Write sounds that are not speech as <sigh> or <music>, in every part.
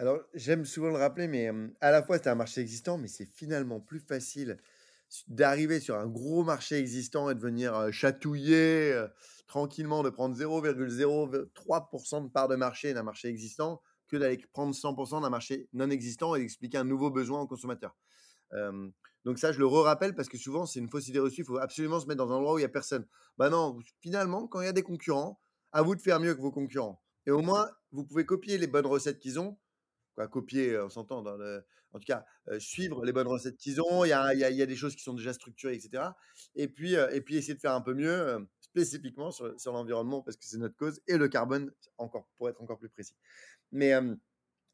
Alors, j'aime souvent le rappeler, mais à la fois, c'est un marché existant, mais c'est finalement plus facile d'arriver sur un gros marché existant et de venir, chatouiller, tranquillement, de prendre 0,03 de part de marché d'un marché existant, que d'aller prendre 100% d'un marché non existant et d'expliquer un nouveau besoin au consommateur. Donc ça, je le re-rappelle parce que souvent, c'est une fausse idée reçue, il faut absolument se mettre dans un endroit où il y a personne. Bah non, finalement, quand il y a des concurrents, à vous de faire mieux que vos concurrents et au moins, vous pouvez copier les bonnes recettes qu'ils ont, copier, on s'entend dans le en tout cas, heu, suivre les bonnes recettes qu'ils ont. Il y a il y a il y a des choses qui sont déjà structurées et cetera et puis, et puis essayer de faire un peu mieux, spécifiquement sur sur l'environnement parce que c'est notre cause et le carbone, encore pour être encore plus précis. Mais,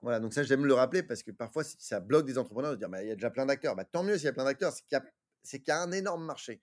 voilà, donc ça, j'aime le rappeler parce que parfois, ça bloque des entrepreneurs de dire: «Bah, il y a déjà plein d'acteurs». Bah, tant mieux s'il y a plein d'acteurs, c'est qu'il y a c'est qu'il y a un énorme marché.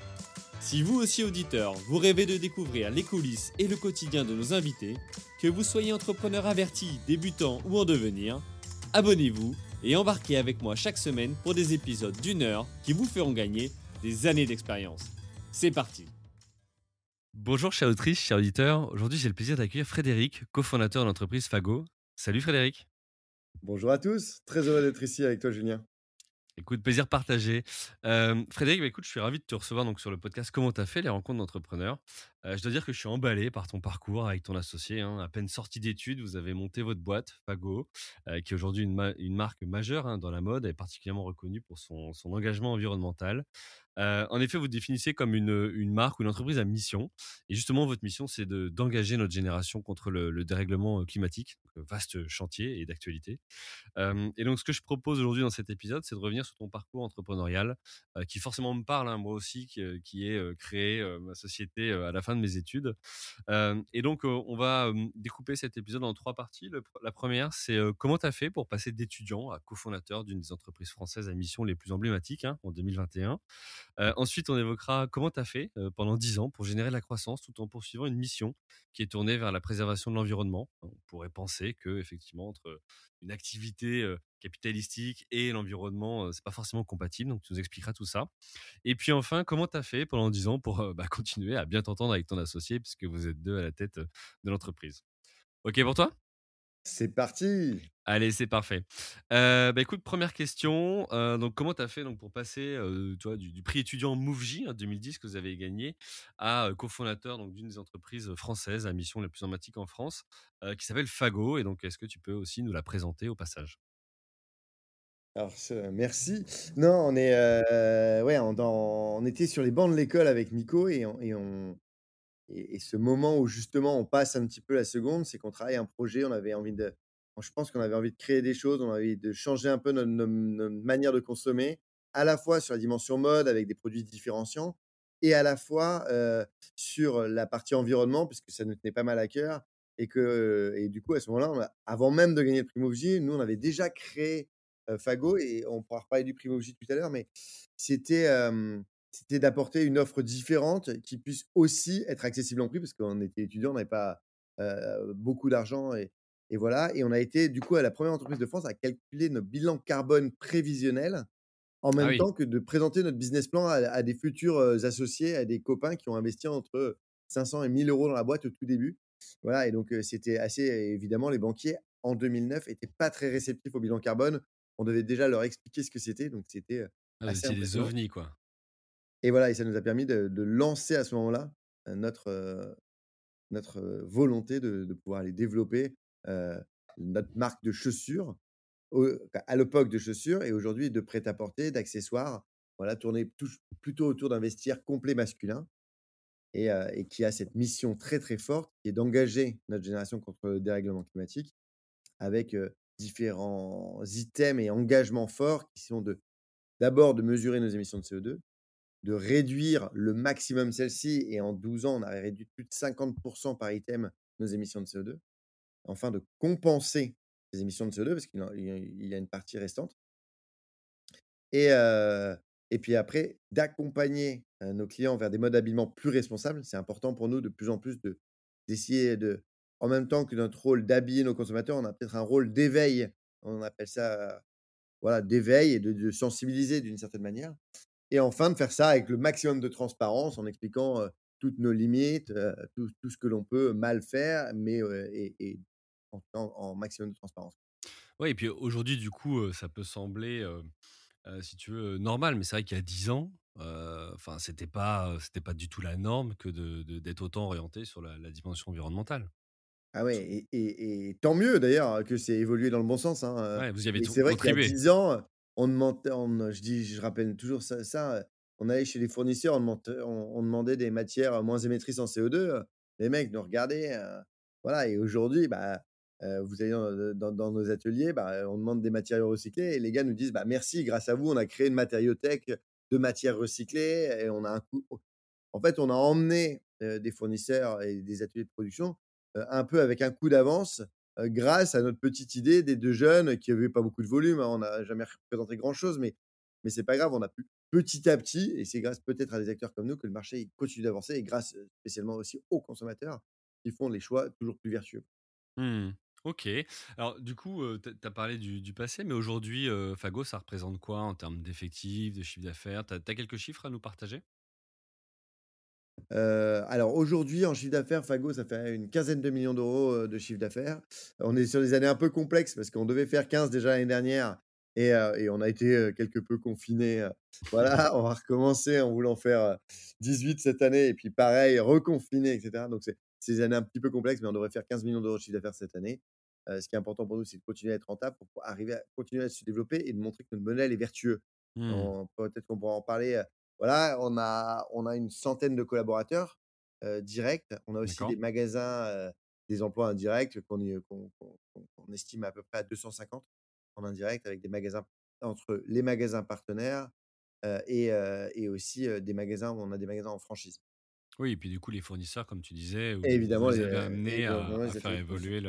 Si vous aussi auditeur, vous rêvez de découvrir les coulisses et le quotidien de nos invités, que vous soyez entrepreneur averti, débutant ou en devenir, abonnez-vous et embarquez avec moi chaque semaine pour des épisodes d'une heure qui vous feront gagner des années d'expérience. C'est parti Bonjour chère autrice, chers auditeurs. Aujourd'hui j'ai le plaisir d'accueillir Frédéric, cofondateur de l'entreprise Fago. Salut Frédéric Bonjour à tous, très heureux d'être ici avec toi Julien. Écoute, plaisir partagé. Frédéric, bah, écoute, je suis ravi de te recevoir donc sur le podcast Comment t'as fait les rencontres d'entrepreneurs? Je dois dire que je suis emballé par ton parcours avec ton associé. hein. À peine sorti d'études, vous avez monté votre boîte, Fago, euh, qui est aujourd'hui une, ma- une marque majeure hein, dans la mode et particulièrement reconnue pour son engagement environnemental. En effet, vous définissez comme une, marque ou une entreprise à mission. Et justement, votre mission, c'est de- d'engager notre génération contre le, le dérèglement climatique. Vaste chantier et d'actualité. Et donc, ce que je propose aujourd'hui dans cet épisode, c'est de revenir sur ton parcours entrepreneurial, qui forcément me parle, hein, moi aussi, qui, qui euh, créé ma société à la fin de mes études. Et donc, on va découper cet épisode en trois parties. La première, c'est comment tu as fait pour passer d'étudiant à cofondateur d'une des entreprises françaises à mission les plus emblématiques hein, en 2021. Ensuite, on évoquera comment tu as fait pendant 10 ans pour générer de la croissance tout en poursuivant une mission qui est tournée vers la préservation de l'environnement. On pourrait penser que, effectivement, entre une activité capitalistique et l'environnement, c'est pas forcément compatible. Donc, tu nous expliqueras tout ça. Et puis enfin, comment tu as fait pendant 10 ans pour bah, continuer à bien t'entendre avec ton associé, puisque vous êtes deux à la tête de l'entreprise? OK pour toi? C'est parti! Allez, c'est parfait. Euh, bah, écoute, première question. euh, donc, comment tu as fait donc, pour passer euh, du, du prix étudiant MoveJ en 2010 que vous avez gagné à euh, cofondateur donc, d'une des entreprises françaises à mission la plus emblématique en France qui s'appelle Fago Et donc, est-ce que tu peux aussi nous la présenter au passage? Alors merci. Non, on est, ouais, on était sur les bancs de l'école avec Nico et on et on et ce moment où justement on passe un petit peu la seconde, c'est qu'on travaille un projet, on avait envie de je pense qu'on avait envie de créer des choses, on avait envie de changer un peu notre manière de consommer, à la fois sur la dimension mode avec des produits différenciants et à la fois, heu, sur la partie environnement puisque ça nous tenait pas mal à cœur et que et du coup à ce moment-là, avant même de gagner le prix nous on avait déjà créé, heu, Fago et on pourra reparler du prix tout à l'heure, mais c'était, hem, c'était d'apporter une offre différente qui puisse aussi être accessible en prix parce qu'on était étudiants, on n'avait pas, beaucoup d'argent et et voilà et on a été du coup à la première entreprise de France à calculer notre bilan carbone prévisionnel, en Ah même oui, temps que de présenter notre business plan à à des futurs, associés, à des copains qui ont investi entre 500 et 1 000 € dans la boîte au tout début. Voilà et donc c'était assez évidemment les banquiers en 2009 étaient pas très réceptifs au bilan carbone. On devait déjà leur expliquer ce que c'était, donc c'était, Ah, assez des ovnis, quoi. Et voilà et ça nous a permis de lancer à ce moment-là, notre, notre, volonté de pouvoir aller développer, notre marque de chaussures, au à l'époque de chaussures et aujourd'hui de prêt-à-porter, d'accessoires, voilà, tourné plutôt autour d'un vestiaire complet masculin et qui a cette mission très, très forte qui est d'engager notre génération contre le dérèglement climatique avec, différents items et engagements forts qui sont de d'abord de mesurer nos émissions de CO2, de réduire le maximum celles-ci et en 12 ans, on a réduit plus de 50% par item nos émissions de CO2 enfin de compenser ses émissions de CO2 parce qu'il y a une partie restante et heu et puis après d'accompagner, heu, nos clients vers des modes d'habillement plus responsables. C'est important pour nous de plus en plus de d'essayer de en même temps que notre rôle d'habiller nos consommateurs, on a peut-être un rôle d'éveil. On appelle ça, voilà, d'éveil et de sensibiliser d'une certaine manière et enfin de faire ça avec le maximum de transparence en expliquant, toutes nos limites, tout tout ce que l'on peut mal faire, mais heu et et en maximum de transparence. Ouais et puis aujourd'hui du coup, ça peut sembler, si tu veux, normal, mais c'est vrai qu'il y a 10 ans, enfin c'était pas, c'était pas du tout la norme que de de d'être autant orienté sur la la dimension environnementale. Ah ouais et et et tant mieux d'ailleurs que c'est évolué dans le bon sens, hein, Ouais, vous y avez et tout c'est vrai qu'il y a contribué. 10 ans, on demantait on je dis je rappelle toujours ça on allait chez les fournisseurs, on demandait des matières moins émettrices en CO2, heu, les mecs nous regardaient, heu, voilà et aujourd'hui, bah, heu, vous allez dans nos ateliers, bah, on demande des matériaux recyclés et les gars nous disent: «Bah, merci, grâce à vous, on a créé une matériothèque de matières recyclées et on a un coût» en fait, on a emmené, heu, des fournisseurs et des ateliers de production, un peu avec un coup d'avance, grâce à notre petite idée des 2 jeunes qui avaient pas beaucoup de volume, hein. On n'a jamais représenté grand chose, mais mais c'est pas grave, on a pu petit à petit et c'est grâce peut-être à des acteurs comme nous que le marché continue d'avancer et grâce, spécialement aussi aux consommateurs qui font les choix toujours plus vertueux. Mmh. OK. Alors du coup, heu, tu as parlé du passé, mais aujourd'hui, heu, Fago, ça représente quoi en termes d'effectifs, de chiffre d'affaires? Tu as quelques chiffres à nous partager? Heu, alors aujourd'hui, en chiffre d'affaires, Fago, ça fait une quinzaine de millions d'euros, heu, de chiffre d'affaires. On est sur des années un peu complexes parce qu'on devait faire 15 déjà l'année dernière et heu et on a été, quelque peu confinés, heu, voilà, <laughs> on va recommencer en voulant faire, heu, 18 cette année et puis pareil, reconfinés et cetera. Donc c'est des années un petit peu complexes, mais on devrait faire 15 millions d'euros de chiffre d'affaires cette année. Ce qui est important pour nous, c'est de continuer à être rentable pour arriver à continuer à se développer et de montrer que notre modèle est vertueux. Mmh. Peut-être qu'on pourra en parler, voilà, on a on a une centaine de collaborateurs, directs. On a aussi des magasins, des emplois indirects qu'on estime à peu près à 250 en indirect avec des magasins entre les magasins partenaires, et et aussi, des magasins où on a des magasins en franchise. Oui et puis du coup, les fournisseurs, comme tu disais, vous vous évidemment les les, avez et amenés à faire évoluer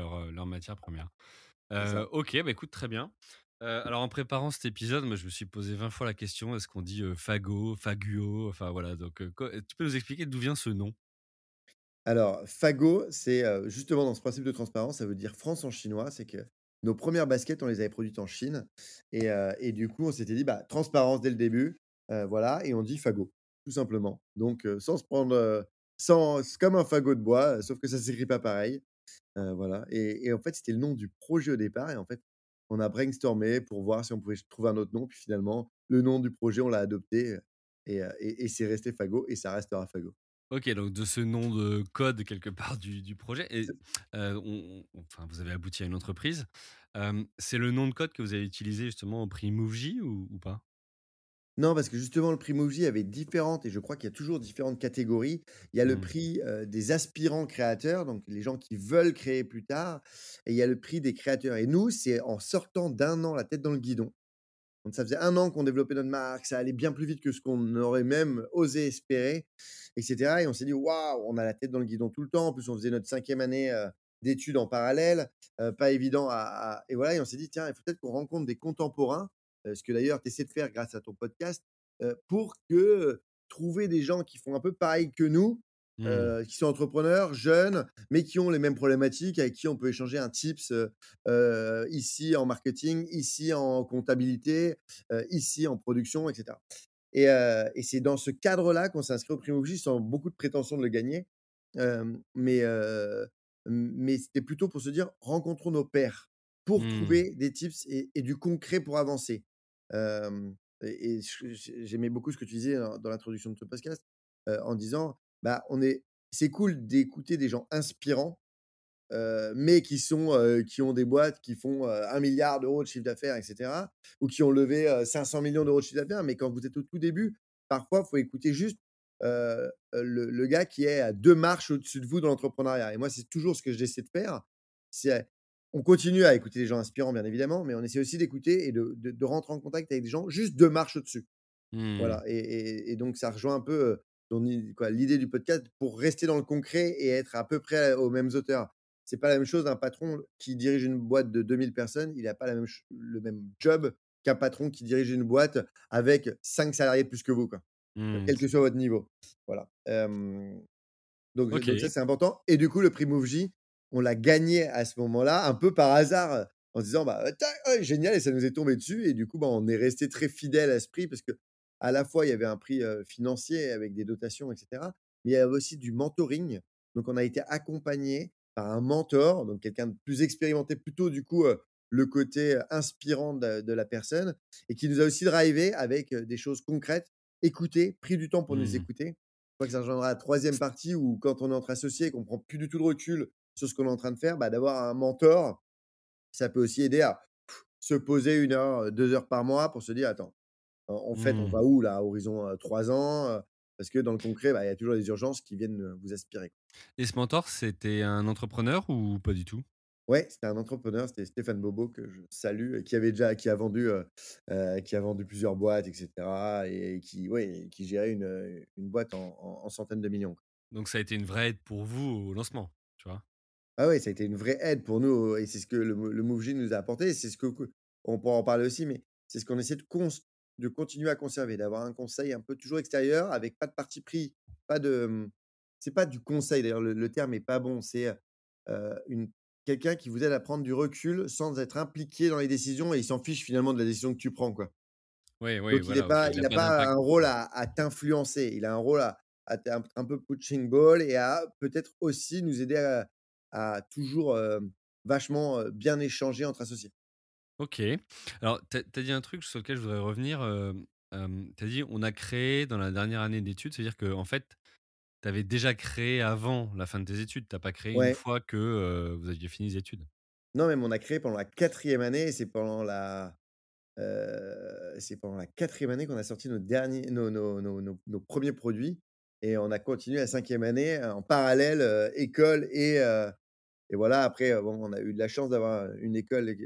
premières. C'est Heu, ça. OK, bah, écoute, très bien. Heu, alors en préparant cet épisode, je me suis posé 20 fois la question: «Est-ce qu'on dit, heu, Fago, Faguo?» enfin voilà donc co tu peux nous expliquer d'où vient ce nom? Alors, Fago, c'est, heu, justement dans ce principe de transparence, ça veut dire France en chinois. C'est que nos premières baskets, on les avait produites en Chine et du coup, on s'était dit: «Bah, transparence dès le début», voilà et on dit Fago, tout simplement. Donc sans se prendre, sans comme un fagot de bois, sauf que ça s'écrit pas pareil, voilà et et en fait, c'était le nom du projet au départ et en fait, on a brainstormé pour voir si on pouvait trouver un autre nom puis finalement, le nom du projet, on l'a adopté, heu et heu et et c'est resté Fago et ça restera Fago. OK, donc de ce nom de code quelque <laughs> part du du projet et heu, on on enfin, vous avez abouti à une entreprise. C'est le nom de code que vous avez utilisé justement au prix Move J ou ou pas? Non, parce que justement, le prix Movies avait différentes et je crois qu'il y a toujours différentes catégories. Il y a le Mmh. prix, des aspirants créateurs, donc les gens qui veulent créer plus tard et il y a le prix des créateurs et nous, c'est en sortant d'un an la tête dans le guidon. Donc ça faisait un an qu'on développait notre marque, ça allait bien plus vite que ce qu'on aurait même osé espérer et cetera et on s'est dit: «Waouh, on a la tête dans le guidon tout le temps». En plus, on faisait notre cinquième année, d'études en parallèle, pas évident à à et voilà et on s'est dit: «Tiens, il faut peut-être qu'on rencontre des contemporains», ce que d'ailleurs tu essaies de faire grâce à ton podcast, pour que, trouver des gens qui font un peu pareil que nous, Mmh. qui sont entrepreneurs, jeunes, mais qui ont les mêmes problématiques, avec qui on peut échanger un tips, ici en marketing, ici en comptabilité, ici en production et cetera et et c'est dans ce cadre-là qu'on s'est inscrit au Prix Mobile sans beaucoup de prétention de le gagner, mais mais c'était plutôt pour se dire: «Rencontrons nos pairs» pour Mmh. trouver des tips et et du concret pour avancer. Et j'aimais beaucoup ce que tu disais dans l'introduction de ce podcast, en disant: «Bah, on est c'est cool d'écouter des gens inspirants mais qui sont, qui ont des boîtes qui font, heu, 1 000 000 € de chiffre d'affaires et cetera, ou qui ont levé, heu, 500 000 000 € de chiffre d'affaires. Mais quand vous êtes au tout début, parfois, il faut écouter juste, le gars qui est à 2 marches au-dessus de vous dans l'entrepreneuriat et moi, c'est toujours ce que j'essaie de faire. On continue à écouter des gens inspirants, bien évidemment, mais on essaie aussi d'écouter et de de de rentrer en contact avec des gens juste 2 marches au-dessus. Mmh. Voilà et et et donc ça rejoint un peu, quoi, l'idée du podcast pour rester dans le concret et être à peu près aux mêmes hauteurs. c'est pas la même chose un patron qui dirige une boîte de 2000 personnes, il a pas la même ch le même job qu'un patron qui dirige une boîte avec 5 salariés de plus que vous, quoi, Mmh. quel que soit votre niveau. Voilà, donc donc ça, c'est important et du coup, le prix on l'a gagné à ce moment-là, un peu par hasard, en se disant: «Bah, génial» et ça nous est tombé dessus et du coup, bah, on est resté très fidèles à ce prix parce qu'à la fois, il y avait un prix, financier avec des dotations et cetera, mais il y avait aussi du mentoring. Donc on a été accompagnés par un mentor, donc quelqu'un de plus expérimenté, plutôt du coup, le côté, inspirant de de la personne et qui nous a aussi drivé avec, des choses concrètes, écouté, pris du temps pour nous Mmh. écouter. Je crois que ça rejoindra la 3e partie où quand on est entre associés et qu'on prend plus du tout de recul sur ce qu'on est en train de faire, bah, d'avoir un mentor, ça peut aussi aider à se poser 1 heure, heu, 2 heures par mois pour se dire: «Attends, en fait, on Mmh. va où là, à horizon, heu, 3 ans?» parce que dans le concret, bah, il y a toujours des urgences qui viennent, vous aspirer. Et ce mentor, c'était un entrepreneur ou pas du tout? Ouais, c'était un entrepreneur, c'était Stéphane Bobo que je salue qui avait déjà qui a vendu, qui a vendu plusieurs boîtes et cetera et qui ouais, qui gérait une, une boîte en en en centaines de millions. Donc ça a été une vraie aide pour vous au lancement, tu vois? Ah ouais, ça a été une vraie aide pour nous et c'est ce que le le Moov'J nous a apporté c'est ce que on pourra en parler aussi, mais c'est ce qu'on essaie de cons de continuer à conserver, d'avoir un conseil un peu toujours extérieur avec pas de parti pris, pas de, c'est pas du conseil d'ailleurs le le terme est pas bon, c'est, une quelqu'un qui vous aide à prendre du recul sans être impliqué dans les décisions et il s'en fiche finalement de la décision que tu prends, quoi. Oui, oui, Donc il voilà, OK, pas il pas pas un rôle à à t'influencer, il a un rôle à à un un peu punching ball et à peut-être aussi nous aider à à toujours, hem, vachement, bien échanger entre associés. OK. Alors tu as dit un truc sur lequel je voudrais revenir, hem, tu as dit: «On a créé dans la dernière année d'études», c'est-à-dire qu'en fait, tu avais déjà créé avant la fin de tes études, tu as pas créé une fois que, heu, vous aviez fini les études? Non, même on a créé pendant la 4e année et c'est pendant la, c'est pendant la 4e année qu'on a sorti nos derniers nos nos nos nos 1ers produits et on a continué la 5e année, en parallèle, école et et voilà après, bon, on a eu de la chance d'avoir, une école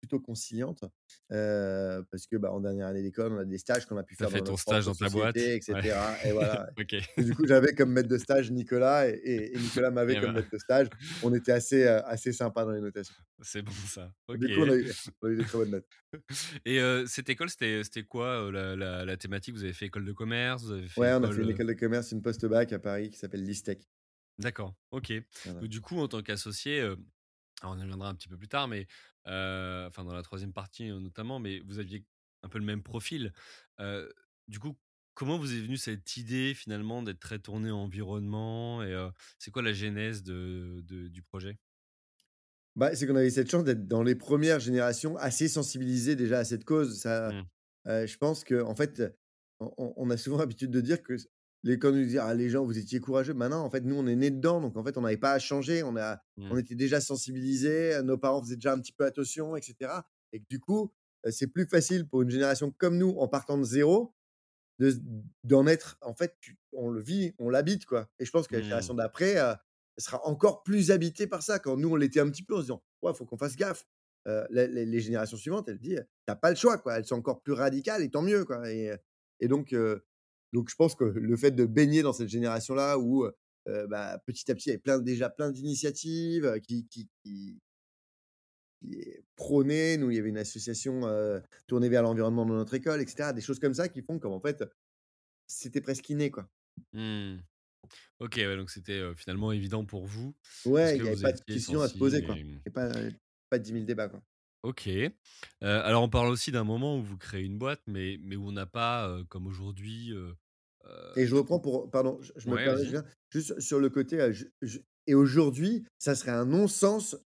plutôt conciliante, parce que, bah, en dernière année d'école, on a des stages qu'on a pu Tu as faire fait dans ton stage dans ta boîte? société et Ouais. cetera et voilà <laughs> OK. et du coup, j'avais comme maître de stage Nicolas et Nicolas m'avait Et comme ben maître de stage. On était assez, assez sympa dans les notations. C'est bon ça, OK. Du coup, on a eu on a eu des très bonnes notes. <laughs> Et cette école, c'était c'était quoi, la la la thématique? Vous avez fait école de commerce? Vous avez fait Ouais, on a fait une école de commerce, une post-bac à Paris qui s'appelle l'ISTEC. D'accord, OK. Voilà. Donc du coup, en tant qu'associé, alors on y reviendra un petit peu plus tard, mais enfin dans la 3e partie, notamment, mais vous aviez un peu le même profil. Du coup, comment vous est venue cette idée finalement d'être très tourné environnement et c'est quoi la genèse de de du projet? Bah, c'est qu'on a eu cette chance d'être dans les 1res générations assez sensibilisées déjà à cette cause. Ça, Mmh. je pense qu'en fait, on a souvent <laughs> l'habitude de dire que les quand on nous dit: «Ah les gens, vous étiez courageux», bah non, en fait, nous, on est nés dedans, donc en fait, on n'avait pas à changer. On a on Mmh. était déjà sensibilisés, heu, nos parents faisaient déjà un petit peu attention et cetera et que du coup, c'est plus facile pour une génération comme nous, en partant de 0, de s d'en être en fait, on le vit, on l'habite, quoi et je pense que la génération Mmh. d'après, heu, elle sera encore plus habitée par ça. Quand nous, on l'était un petit peu en se disant: «Ouais, faut qu'on fasse gaffe». Les générations suivantes, elles disent: «Tu as pas le choix, quoi». Elles sont encore plus radicales et tant mieux, quoi et donc donc je pense que le fait de baigner dans cette génération-là où, bah, petit à petit, il y avait plein déjà plein d'initiatives, qui qui qui qui prônaient. Nous, il y avait une association, tournée vers l'environnement dans notre école et cetera. Des choses comme ça qui font qu'en fait, c'était presque inné, quoi. Mmh. OK, ouais, donc c'était, finalement évident pour vous Ouais, il y avait pas de étiez questions à se poser, quoi et mmh et pas pas 10 000 débats, quoi. OK. Heu, alors on parle aussi d'un moment où vous créez une boîte, mais mais où on n'a pas, comme aujourd'hui, Et je reprends pour pardon, je je me ouais, permets, je vas-y. viens juste sur le côté, heu, je je et aujourd'hui, ça serait un non-sens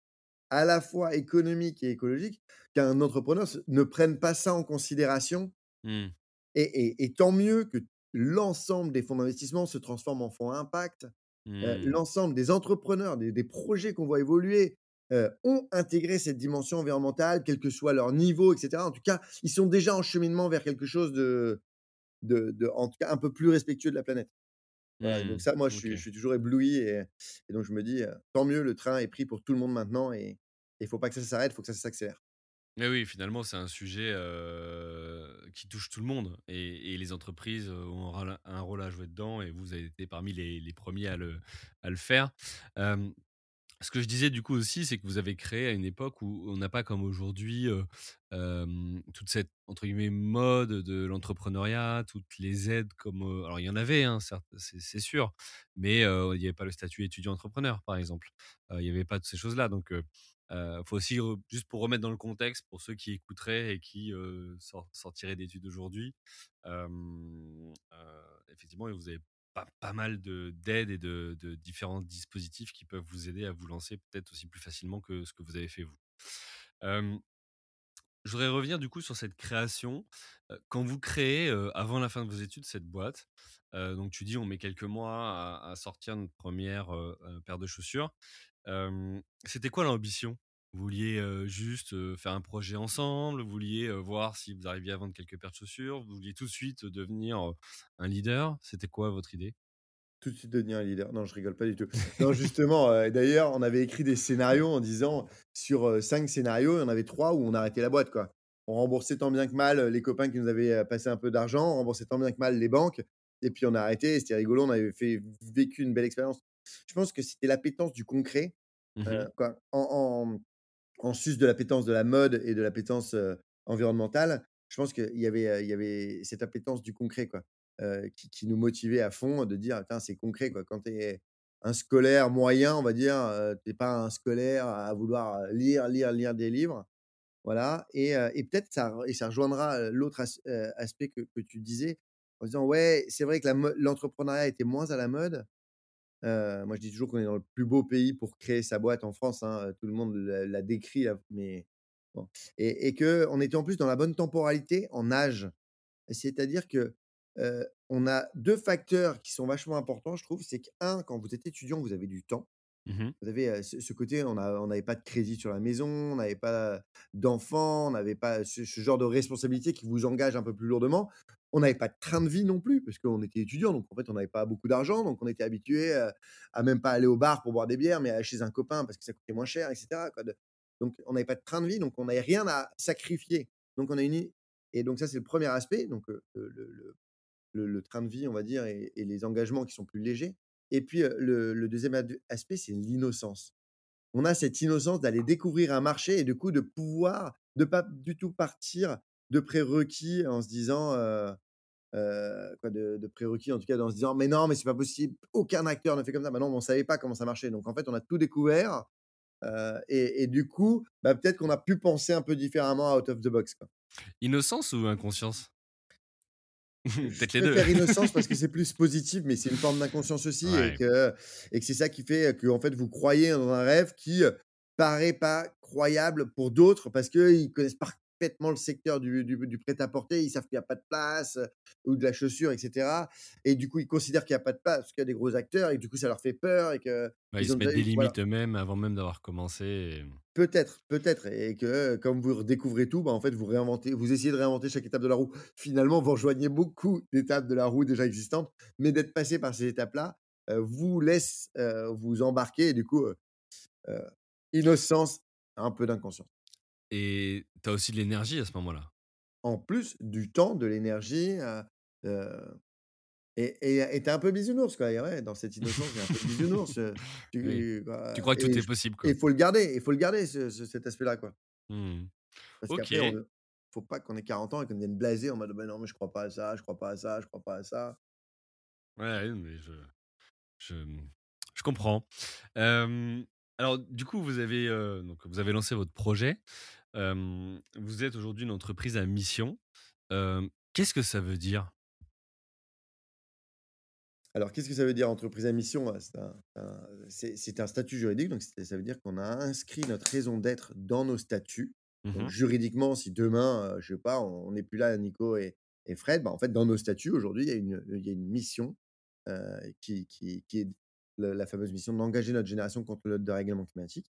à la fois économique et écologique qu'un entrepreneur se ne prenne pas ça en considération Mmh. et et et tant mieux que l'ensemble des fonds d'investissement se transforment en fonds à impact. Mmh. l'ensemble des entrepreneurs, des des projets qu'on voit évoluer, heu, ont intégré cette dimension environnementale, quel que soit leur niveau et cetera. En tout cas, ils sont déjà en cheminement vers quelque chose de de de en tout cas, un peu plus respectueux de la planète. Voilà, donc Mmh. ça, moi, je suis je OK. suis toujours ébloui et et donc je me dis, «Tant mieux, le train est pris pour tout le monde maintenant et il faut pas que ça s'arrête, il faut que ça s'accélère». Mais oui, finalement, c'est un sujet, qui touche tout le monde et et les entreprises, ont un rôle à jouer dedans et vous avez été parmi les les 1ers à le à le faire. Ce que je disais du coup aussi, c'est que vous avez créé à une époque où on n'a pas comme aujourd'hui, toute cette entre guillemets «mode» de l'entrepreneuriat, toutes les aides comme, alors il y en avait, hein, c'est sûr, mais il y avait pas le statut étudiant-entrepreneur, par exemple. Il y avait pas toutes ces choses-là donc heu, faut aussi juste pour remettre dans le contexte, pour ceux qui écouteraient et qui, sortiraient d'études aujourd'hui, effectivement, vous avez pas mal de d'aides et de différents dispositifs qui peuvent vous aider à vous lancer peut-être aussi plus facilement que ce que vous avez fait vous. Je voudrais revenir du coup sur cette création. Quand vous créez, avant la fin de vos études cette boîte, donc tu dis: «On met quelques mois à à sortir notre première re paire de chaussures». C'était quoi l'ambition? Vous vouliez, juste, faire un projet ensemble? Vous vouliez, voir si vous arriviez à vendre quelques paires de chaussures? Vous vouliez tout de suite devenir, un leader? C'était quoi votre idée? Tout de suite devenir un leader. Non, je rigole pas du tout. Non, justement, d'ailleurs, on avait écrit des scénarios en disant sur, 5 scénarios, il y en avait 3 où on arrêtait la boîte, quoi. On remboursait tant bien que mal, les copains qui nous avaient, passé un peu d'argent, on remboursait tant bien que mal les banques et puis on a arrêté c'était rigolo, on avait fait vécu une belle expérience. Je pense que c'était l'appétence du concret, Mmh quoi. En en en sus de l'appétence de la mode et de l'appétence, environnementale, je pense qu'il y avait, cette appétence du concret, quoi, qui nous motivait à fond de dire: «Putain, c'est concret, quoi». Quand tu es un scolaire moyen, on va dire, heu, tu es pas un scolaire à vouloir, lire, lire, lire des livres, voilà et peut-être ça et ça rejoindra, l'autre aspect que que tu disais en disant: «Ouais, c'est vrai que l'entrepreneuriat était moins à la mode, Heu, moi, je dis toujours qu'on est dans le plus beau pays pour créer sa boîte en France, hein, tout le monde la décrit, mais et et qu'on était en plus dans la bonne temporalité en âge. C'est-à-dire que, heu, on a 2 facteurs qui sont vachement importants, je trouve. C'est qu'1, quand vous êtes étudiant, vous avez du temps. Mmh Vous avez, ce côté, on n'avait pas de crédit sur la maison, on n'avait pas d'enfants, on n'avait pas ce genre de responsabilité qui vous engage un peu plus lourdement. On n'avait pas de train de vie non plus, parce qu'on était étudiant, donc en fait, on n'avait pas beaucoup d'argent, donc on était habitué à même pas aller au bar pour boire des bières, mais à aller chez un copain parce que ça coûtait moins cher et cetera quoi de donc on n'avait pas de train de vie, donc on n'avait rien à sacrifier. Donc on a une et donc ça, c'est le premier aspect, donc le train de vie, on va dire et les engagements qui sont plus légers et puis, le le 2 ad aspect, c'est l'innocence. On a cette innocence d'aller découvrir un marché et du coup de pouvoir de pas du tout partir de prérequis en se disant, quoi de prérequis en tout cas en se disant: «Mais non, mais c'est pas possible, aucun acteur ne fait comme ça». Bah non, mais on savait pas comment ça marchait donc en fait on a tout découvert, et du coup, bah, peut-être qu'on a pu penser un peu différemment out of the box. Innocence ou inconscience? Peut-être les 2. préfère innocence parce que <laughs> c'est plus positif, mais c'est une forme d'inconscience aussi et que et que c'est ça qui fait que en fait, vous croyez dans un rêve qui, heu, paraît pas croyable pour d'autres parce qu'ils connaissent parfaitement le secteur du du du prêt-à-porter. Ils savent qu'il y a pas de place, heu, ou de la chaussure et cetera et du coup, ils considèrent qu'il y a pas de place parce qu'il y a des gros acteurs et du coup, ça leur fait peur et ouais, ils se mettent des eu voilà. limites eux-mêmes avant même d'avoir commencé et Peut-être, peut-être et que comme vous redécouvrez tout, bah, en fait, vous réinventez vous essayez de réinventer chaque étape de la roue. Finalement, vous rejoignez beaucoup d'étapes de la roue déjà existantes, mais d'être passé par ces étapes-là, heu, vous laisse, heu, vous embarquer et du coup, innocence, un peu d'inconscience. Et tu as aussi de l'énergie à ce moment-là? En plus du temps, de l'énergie, heu heu et tu un peu bisounours, quoi ouais, dans cette innocence, a un peu bisounours, <laughs> Oui. tu Tu bah crois que tout est possible, il faut le garder il faut le garder ce ce cet aspect-là, quoi. Mmh Parce qu'après on OK. veut faut pas qu'on ait 40 ans et qu'on devienne blasé en mode: «Bah, non, mais je crois pas à ça, je crois pas à ça, je crois pas à ça». Ouais, mais je je, mmh, je comprends. Alors du coup, vous avez, donc vous avez lancé votre projet. Vous êtes aujourd'hui une entreprise à mission. Qu'est-ce que ça veut dire? Alors qu'est-ce que ça veut dire entreprise à mission? Heu, c'est un statut juridique, donc ça veut dire qu'on a inscrit notre raison d'être dans nos statuts. Donc Mmh juridiquement, si demain, je sais pas, on n'est plus là, Nico et et Fred, bah, en fait, dans nos statuts aujourd'hui, il y a une, il y a une mission, qui qui qui est le la fameuse mission d'engager notre génération contre le dérèglement climatique.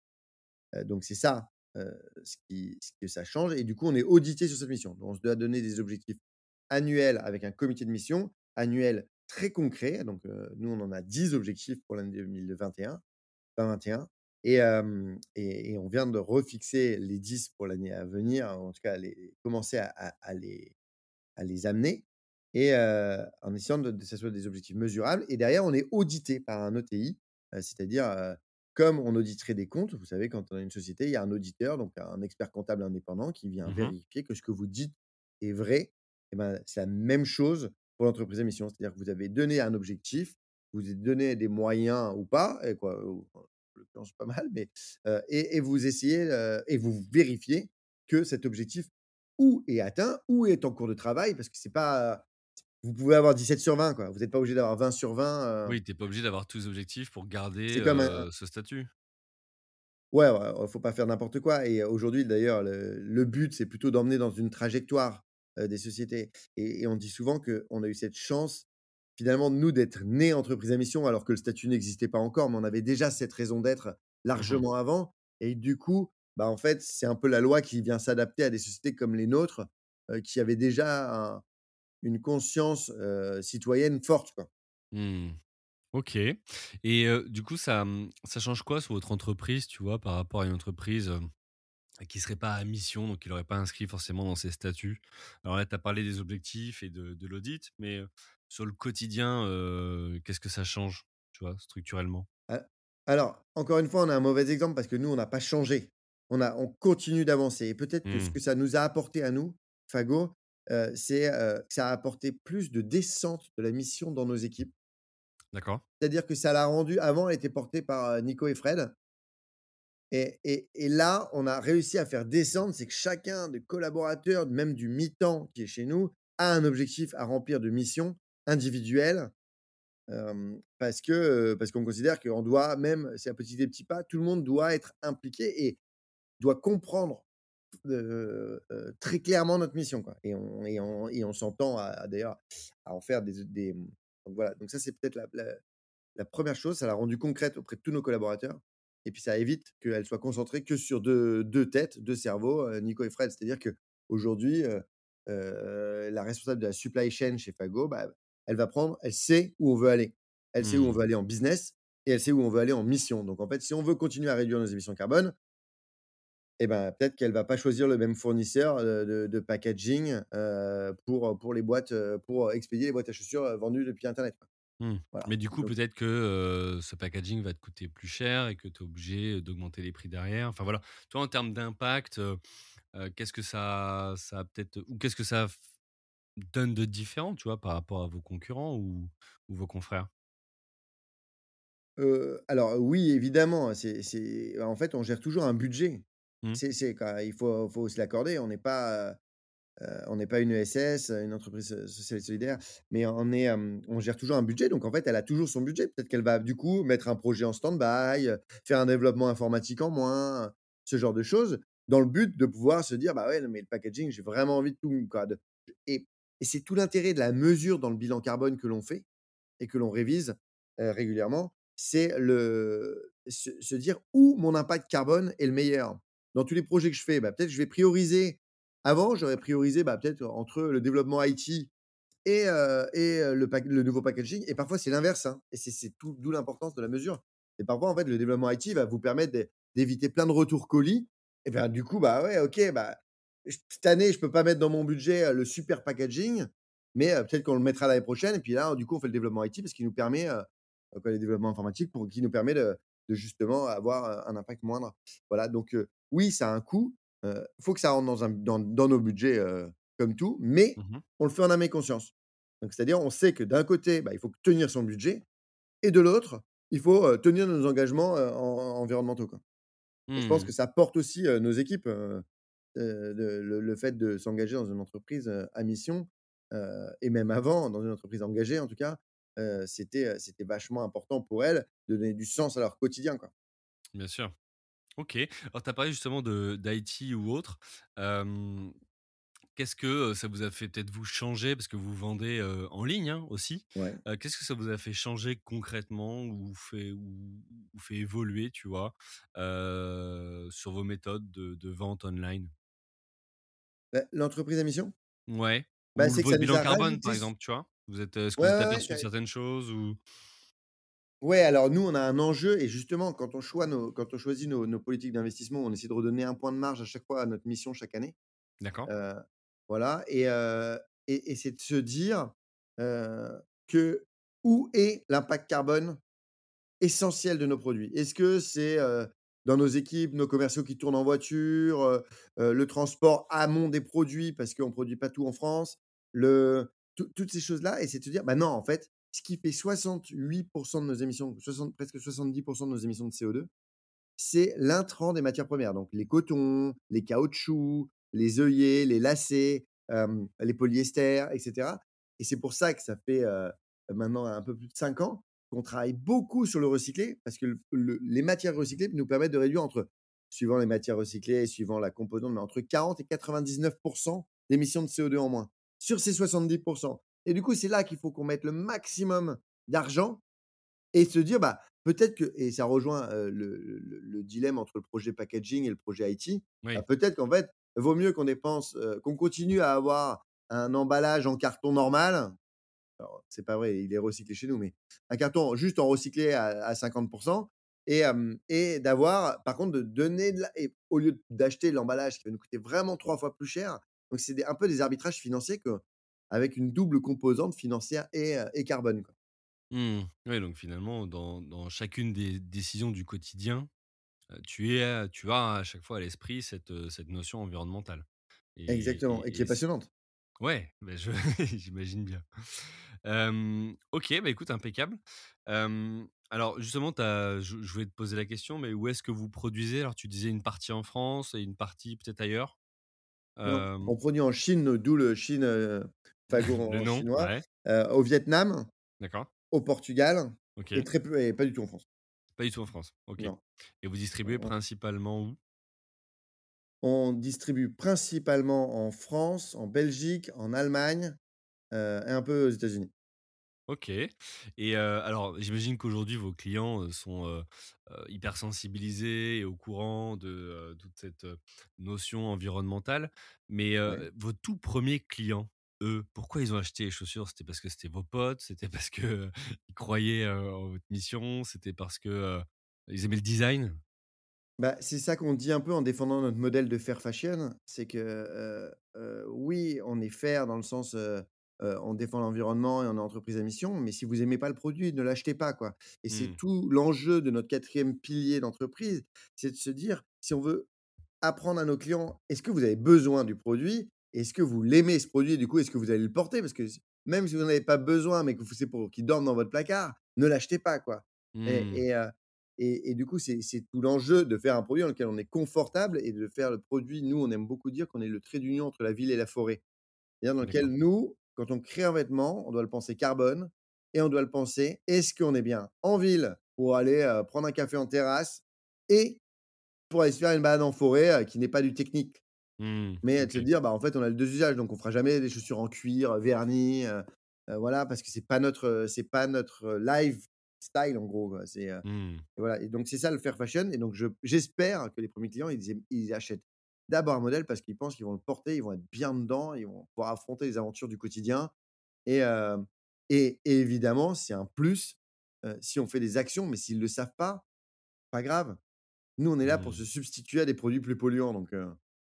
Donc c'est ça, ce qui ce que ça change et du coup, on est audité sur cette mission. Donc on se doit donner des objectifs annuels avec un comité de mission, annuel très concret. Donc heu, nous, on en a 10 objectifs pour l'année 2021 2021 et hem et et on vient de refixer les 10 pour l'année à venir, en tout cas commencer à les à les amener et heu, en essayant de que ça soit des objectifs mesurables et derrière on est audité par un heu, c'est-à-dire, comme on auditerait des comptes, vous savez, quand on a une société, il y a un auditeur, donc un expert comptable indépendant qui vient Mmh vérifier que ce que vous dites est vrai. Et ben, c'est la même chose pour l'entreprise à mission. C'est-à-dire que vous avez donné un objectif, vous avez donné des moyens ou pas, et quoi, en pas mal, mais et et vous essayez, et vous vérifiez que cet objectif ou est atteint ou est en cours de travail parce que c'est pas, vous pouvez avoir 17 sur 20 quoi. Vous êtes pas obligé d'avoir 20 sur 20, heu, Oui, tu es pas obligé d'avoir tous les objectifs pour garder, c'est comme un heu, ce statut. Ouais, ouais, ouais, faut pas faire n'importe quoi et aujourd'hui d'ailleurs le le but, c'est plutôt d'emmener dans une trajectoire, heu, des sociétés et et on dit souvent qu'on a eu cette chance, finalement, nous, d'être nés entreprise à mission alors que le statut n'existait pas encore, mais on avait déjà cette raison d'être Mmh largement avant et du coup, bah, en fait, c'est un peu la loi qui vient s'adapter à des sociétés comme les nôtres, qui avaient déjà un une conscience, citoyenne forte, quoi. Mmh. OK et du coup, ça, mmh, ça change quoi sur votre entreprise, tu vois, par rapport à une entreprise, qui serait pas à mission, donc qui l'aurait pas inscrit forcément dans ses statuts? Alors là, tu as parlé des objectifs et de de l'audit, mais sur le quotidien, qu'est-ce que ça change, tu vois, structurellement? A alors, encore une fois, on a un mauvais exemple parce que nous, on n'a pas changé. On a on continue d'avancer et peut-être que ce Mmh. que ça nous a apporté à nous, Fago, c'est, que ça a apporté plus de descente de la mission dans nos équipes. D'accord. C'est-à-dire que ça l'a rendu avant, elle était portée par, Nico et Fred et et et là, on a réussi à faire descendre, c'est que chacun des collaborateurs, même du mi-temps qui est chez nous, a un objectif à remplir de mission individuelle parce que, parce qu'on considère qu'on doit même c'est un petit des petits pas, tout le monde doit être impliqué et doit comprendre, heu, très clairement notre mission, quoi et on et on et on s'entend à à d'ailleurs à en faire des des, donc voilà, donc ça, c'est peut-être la la la première chose, ça l'a rendue concrète auprès de tous nos collaborateurs et puis ça évite qu'elle soit concentrée que sur deux 2 têtes, 2 cerveaux, heu, Nico et Fred. C'est-à-dire qu'aujourd'hui, heu heu, la responsable de la supply chain chez Fago, bah, elle va prendre elle sait où on veut aller. Elle sait où on Mmh. veut aller en business et elle sait où on veut aller en mission. Donc en fait, si on veut continuer à réduire nos émissions carbone et ben, peut-être qu'elle va pas choisir le même fournisseur, de de packaging, pour, pour les boîtes, pour expédier les boîtes à chaussures, vendues depuis internet. Mmh. Voilà, Mais du coup, donc peut-être que, ce packaging va te coûter plus cher et que tu es obligé d'augmenter les prix derrière. Enfin voilà. Toi, en termes d'impact, qu'est-ce que ça ça a peut-être ou qu'est-ce que ça donne de différent, tu vois, par rapport à vos concurrents ou ou vos confrères? Alors oui, évidemment, c'est c'est en fait, on gère toujours un budget. Mmh. C'est il faut faut se l'accorder. On n'est pas, heu heu, on n'est pas une ESS, une entreprise, heu, sociale et solidaire, mais on est, hem, on gère toujours un budget. Donc en fait, elle a toujours son budget. Peut-être qu'elle va, du coup, mettre un projet en stand-by, heu, faire un développement informatique en moins, ce genre de choses, dans le but de pouvoir se dire: «Bah ouais, mais le packaging, j'ai vraiment envie de tout, quoi, de» et et c'est tout l'intérêt de la mesure dans le bilan carbone que l'on fait et que l'on révise, heu, régulièrement, c'est le se se dire où mon impact carbone est le meilleur. Dans tous les projets que je fais, bah, peut-être je vais prioriser. Avant, j'aurais priorisé, bah, peut-être entre le développement IT et heu et heu, le nouveau packaging. Et parfois c'est l'inverse, hein. Et c'est d'où l'importance de la mesure. Et parfois, en fait, le développement IT va vous permettre d'é d'éviter plein de retours colis. Et ben, du coup, bah, ouais, OK, bah, cette année, je peux pas mettre dans mon budget, heu, le super packaging, mais peut-être qu'on le mettra l'année prochaine. Et puis là, du coup, on fait le développement IT parce qu'il nous permet, heu, quoi, le développement informatique pour qui nous permet de justement avoir, un impact moindre. Voilà, donc oui, ça a un coût, il faut que ça rentre dans un dans dans nos budgets, comme tout, mais Mmh on le fait en âme et conscience. Donc c'est-à-dire, on sait que d'un côté, bah, il faut tenir son budget et de l'autre, il faut, tenir nos engagements, en environnementaux, quoi. Je pense Mmh. que ça porte aussi, nos équipes, de le le fait de s'engager dans une entreprise, à mission, et même avant, dans une entreprise engagée en tout cas, c'était vachement important pour elles de donner du sens à leur quotidien, quoi. Bien sûr. OK. Alors tu as parlé justement d'IT ou autre. Qu'est-ce que, ça vous a fait peut-être vous changer? Parce que vous vendez, en ligne, hein, aussi. Ouais. Qu'est-ce que ça vous a fait changer concrètement ou fait ou ou fait évoluer, tu vois, sur vos méthodes de de vente online? Bah, l'entreprise à mission? Ouais, Bah, ou le c'est que votre bilan carbone, par exemple, tu vois? Vous êtes, heu, est-ce que ouais, vous êtes ouais, aperçu de certaines choses ou? Ouais, alors nous, on a un enjeu et justement, quand on choit nos quand on choisit nos nos politiques d'investissement, on essaie de redonner un point de marge à chaque fois à notre mission chaque année. D'accord. Heu, voilà et heu et et c'est de se dire, heu, que où est l'impact carbone essentiel de nos produits? Est-ce que c'est, dans nos équipes, nos commerciaux qui tournent en voiture, le transport amont des produits parce qu'on produit pas tout en France, le toutes ces choses-là et c'est de se dire: «Bah non, en fait, ce qui fait 68 de nos émissions, 60 presque 70% de nos émissions de CO2, c'est l'intrant des matières premières». Donc les cotons, les caoutchoucs, les œillets, les lacets, les polyesters et cetera et c'est pour ça que ça fait, maintenant un peu plus de 5 ans qu'on travaille beaucoup sur le recyclé parce que le le les matières recyclées nous permettent de réduire entre suivant les matières recyclées et suivant la composante, mais entre 40 et 99 d'émissions de CO2 en moins sur ces 70 et du coup, c'est là qu'il faut qu'on mette le maximum d'argent et se dire, bah, peut-être que et ça rejoint, le le le dilemme entre le projet packaging et le projet IT, bah, peut-être qu'en fait, vaut mieux qu'on dépense, qu'on continue à avoir un emballage en carton normal. Alors, c'est pas vrai, il est recyclé chez nous, mais un carton juste en recyclé à à 50 et hem et d'avoir par contre de donner de la et au lieu d'acheter l'emballage qui va nous coûter vraiment 3 fois plus cher, donc c'est un peu des arbitrages financiers que avec une double composante financière et carbone, quoi. Mmh. Ouais, donc finalement, dans dans chacune des décisions du quotidien, tu es, tu as à chaque fois à l'esprit cette, cette notion environnementale et Exactement et et qui est passionnante. ouais, je <laughs> j'imagine bien. OK, bah, écoute, impeccable. Alors justement, je je voulais te poser la question, mais où est-ce que vous produisez? Alors tu disais une partie en France et une partie peut-être ailleurs? Non, Hem, on produit en Chine, d'où le Chine, fagot le en nom? chinois, Ouais, au Vietnam, d'accord. au Portugal et OK. très peu et pas du tout en France. Pas du tout en France. OK Non. et vous distribuez On principalement où? on distribue principalement en France, en Belgique, en Allemagne, et un peu aux États-Unis. OK et alors j'imagine qu'aujourd'hui vos clients, sont, heu, hyper sensibilisés et au courant de, toute cette, notion environnementale. Mais, Ouais. vos tout premiers clients, eux, pourquoi ils ont acheté les chaussures? C'était parce que c'était vos potes? C'était <laughs> parce que, ils croyaient, en votre mission? C'était parce que, ils aimaient le design? Bah, c'est ça qu'on dit un peu en défendant notre modèle de fair fashion, c'est que, oui, on est fair dans le sens, on défend l'environnement et on est entreprise à mission, mais si vous aimez pas le produit, ne l'achetez pas, quoi et c'est Mmh. tout l'enjeu de notre quatrième pilier d'entreprise, c'est de se dire: «Si on veut apprendre à nos clients, est-ce que vous avez besoin du produit? Est-ce que vous l'aimez ce produit? Et du coup, est-ce que vous allez le porter? Parce que même si vous n'en avez pas besoin, mais que vous c'est pour qu'il dorme dans votre placard, ne l'achetez pas, quoi et Mmh. et heu et et du coup, c'est tout l'enjeu de faire un produit dans lequel on est confortable et de faire le produit nous, on aime beaucoup dire qu'on est le trait d'union entre la ville et la forêt. C'est-à-dire dans lequel nous, quand on crée un vêtement, on doit le penser carbone et on doit le penser, est-ce qu'on est bien en ville pour aller, heu, prendre un café en terrasse et pour aller se faire une balade en forêt, heu, qui n'est pas du technique? Mmh. Mais de se dire: «Bah, en fait, on a le 2 usages, donc on fera jamais des chaussures en cuir, heu, verni, heu heu, voilà, parce que c'est pas notre, c'est pas notre, heu, lifestyle en gros, quoi». C'est, Mmh. et voilà et donc c'est ça le fair fashion et donc je j'espère que les premiers clients, ils achètent d'abord un modèle parce qu'ils pensent qu'ils vont le porter, ils vont être bien dedans, ils vont pouvoir affronter les aventures du quotidien et et et évidemment, c'est un plus, si on fait des actions, mais s'ils le savent pas, pas grave. Nous, on est là pour Mmh. se substituer à des produits plus polluants, donc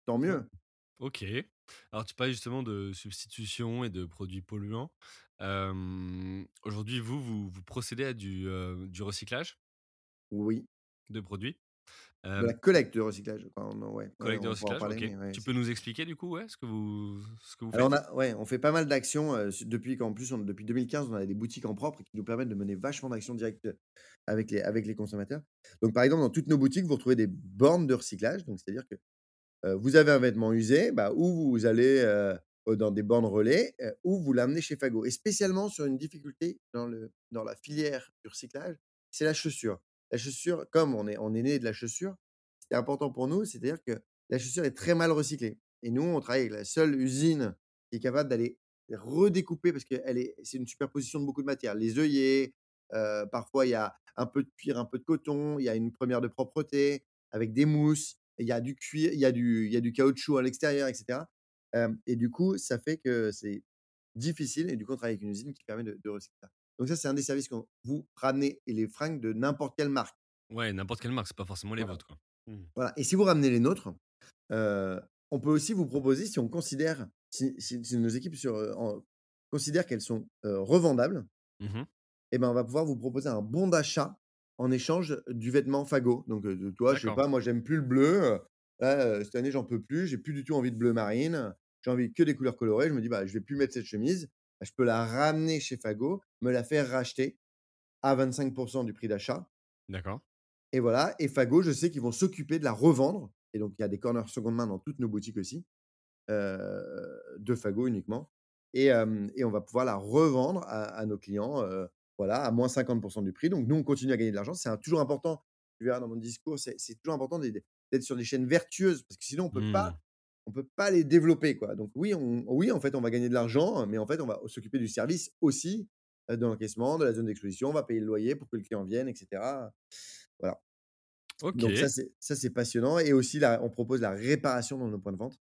tant mieux. OK. Alors tu parlais justement de substitution et de produits polluants. Aujourd'hui, vous, vous vous procédez à du, recyclage? Oui. de produits? De la collecte de recyclage, enfin, non, ouais, ouais, collecte de on recyclage, parler, OK. mais ouais, Tu c'est peux nous expliquer du coup, ouais, ce que vous ce que vous alors on faites? a ouais, on fait pas mal d'actions, su depuis qu'en plus on depuis 2015, on a des boutiques en propre qui nous permettent de mener vachement d'actions directes, avec les avec les consommateurs. Donc par exemple, dans toutes nos boutiques, vous retrouvez des bornes de recyclage, donc c'est-à-dire que Heu, vous avez un vêtement usé, bah, ou vous allez, dans des bornes relais, ou vous l'amenez chez Fago et spécialement sur une difficulté dans le dans la filière du recyclage, c'est la chaussure. La chaussure, comme on est on est né de la chaussure, c'était important pour nous, c'est-à-dire que la chaussure est très mal recyclée et nous, on travaille avec la seule usine qui est capable d'aller redécouper parce est c'est une superposition de beaucoup de matières. Les œillets, parfois il y a un peu de cuir, un peu de coton, il y a une première de propreté avec des mousses il y a du cuir, il y a du il y a du caoutchouc à l'extérieur et cetera. Hem et du coup, ça fait que c'est difficile et du coup, on travaille avec une usine qui permet de de recycler ça. Donc ça, c'est un des services qu'on vous ramenez et les fringues de n'importe quelle marque. Ouais, n'importe quelle marque, c'est pas forcément les Voilà, vôtres, quoi. Mmh. voilà et si vous ramenez les nôtres, on peut aussi vous proposer si on considère si si si nos équipes sur, heu, en considèrent qu'elles sont, revendables Mmh et ben, on va pouvoir vous proposer un bon d'achat en échange du vêtement Fago. Donc, toi, je sais pas, moi j'aime plus le bleu, là, cette année j'en peux plus, j'ai plus du tout envie de bleu marine, j'ai envie que des couleurs colorées. Je me dis: «Bah, je vais plus mettre cette chemise, bah, je peux la ramener chez Fago, me la faire racheter à 25% du prix d'achat» D'accord. et voilà et Fago, je sais qu'ils vont s'occuper de la revendre et donc il y a des corners seconde main dans toutes nos boutiques aussi, de Fago uniquement et on va pouvoir la revendre à à nos clients, voilà, à moins 50% du prix. Donc nous, on continue à gagner de l'argent. C'est toujours important, tu verras dans mon discours, c'est toujours important d'être sur des chaînes vertueuses parce que sinon on peut Mmh. pas on peut pas les développer, quoi. Donc oui, on oui, en fait, on va gagner de l'argent, mais en fait, on va s'occuper du service aussi, heu, de l'encaissement, de la zone d'exposition. On va payer le loyer pour que le client vienne et cetera. Voilà. Donc ça, c'est ça, c'est passionnant et aussi on propose la réparation dans nos points de vente.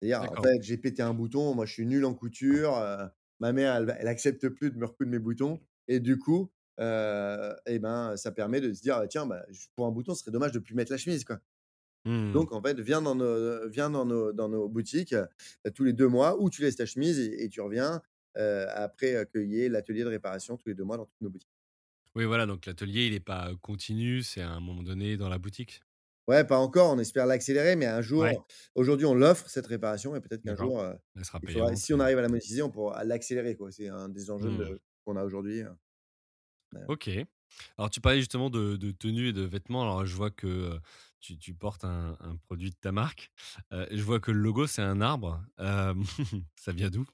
C'est-à-dire, en fait, j'ai pété un bouton, moi je suis nul en couture, heu, ma mère elle elle accepte plus de me recoudre mes boutons et du coup, et ben, ça permet de se dire: «Tiens, bah, pour un bouton, ce serait dommage de plus mettre la chemise, quoi». Mmh. Donc en fait, viens dans nos viens dans nos dans nos boutiques, tous les 2 mois où tu laisses ta chemise et et tu reviens, après, qu'il y ait l'atelier de réparation tous les 2 mois dans toutes nos boutiques. Oui, voilà, donc l'atelier, il est pas, continu, c'est à un moment donné dans la boutique? Ouais, pas encore, on espère l'accélérer, mais un Ouais, jour aujourd'hui, on l'offre cette réparation et peut-être qu'un jour, sera il faudra si on arrive à la monétiser, on pourra l'accélérer. C'est un des enjeux mmh. de qu'on a aujourd'hui, heu OK. Alors tu parlais justement de de tenues et de vêtements. Alors je vois que, tu tu portes un un produit de ta marque. Je vois que le logo, c'est un arbre. <laughs> Ça vient d'où?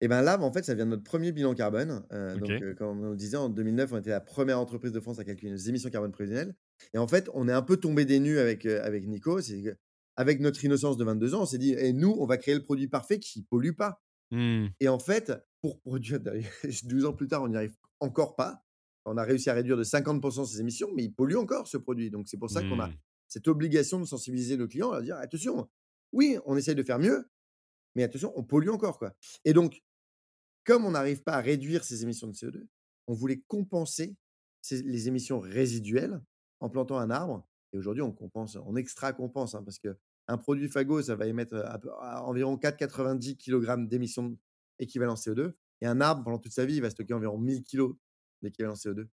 Et ben, là, en fait, ça vient de notre premier bilan carbone. Donc, comme on le disait, en 2009, on était la première entreprise de France à calculer nos émissions carbone prévisionnelles et en fait, on est un peu tombé des nues avec, avec Nico. C'est qu'avec notre innocence de 22 ans, on s'est dit: «Et nous, on va créer le produit parfait qui pollue pas» Mmh. et en fait, pour produire d'ailleurs <laughs> 12 ans plus tard, on n'y arrive encore pas. On a réussi à réduire de 50% ses émissions, mais il pollue encore ce produit. Donc c'est pour ça qu'on a Mmh. cette obligation de sensibiliser nos clients, à leur dire: «Attention, oui, on essaye de faire mieux, mais attention, on pollue encore, quoi» et donc comme on n'arrive pas à réduire ces émissions de CO2, on voulait compenser les émissions résiduelles en plantant un arbre et aujourd'hui on compense, on extra-compense, hein, parce qu'un produit Fago, ça va émettre, heu, à à environ 4,90 kilogrammes d'émissions équivalent CO2 et un arbre pendant toute sa vie, il va stocker environ 1000 kilos d'équivalent CO2.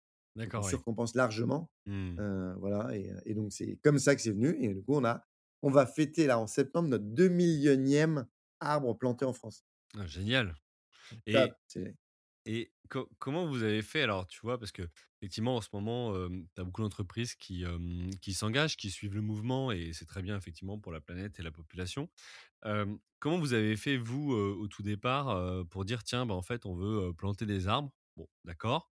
Donc on D'accord, oui. surcompense largement, Mmh. heu, voilà et heu et donc c'est comme ça que c'est venu et du coup on a on va fêter là en septembre notre 2 millionième arbre planté en France. Ah génial et Et co comment vous avez fait alors, tu vois? Parce que effectivement en ce moment, hem, tu as beaucoup d'entreprises qui, qui s'engagent, qui suivent le mouvement et c'est très bien effectivement pour la planète et la population. Comment vous avez fait vous, au tout départ, pour dire: «Tiens, bah, en fait, on veut, planter des arbres». Bon, d'accord,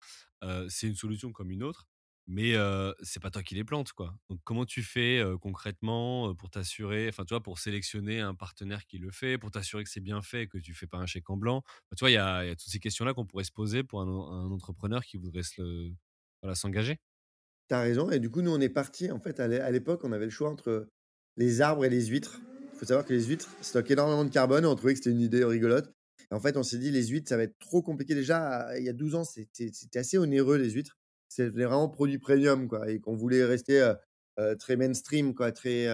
c'est une solution comme une autre, mais heu, c'est pas toi qui les plantes, quoi. Donc comment tu fais, concrètement, pour t'assurer enfin, tu vois, pour sélectionner un partenaire qui le fait, pour t'assurer que c'est bien fait, que tu fais pas un chèque en blanc? Tu vois, il y a toutes ces questions-là qu'on pourrait se poser pour un entrepreneur qui voudrait s'engager. Tu as raison et du coup, nous, on est partis en fait, à l'é à l'époque, on avait le choix entre les arbres et les huîtres. Il faut savoir que les huîtres stockent énormément de carbone on trouvait que c'était une idée rigolote. En fait, on s'est dit: «Les huîtres, ça va être trop compliqué». Déjà, il y a 12 ans, c'était assez onéreux les huîtres. C'était vraiment produit premium quoi et qu'on voulait rester, très mainstream quoi, très,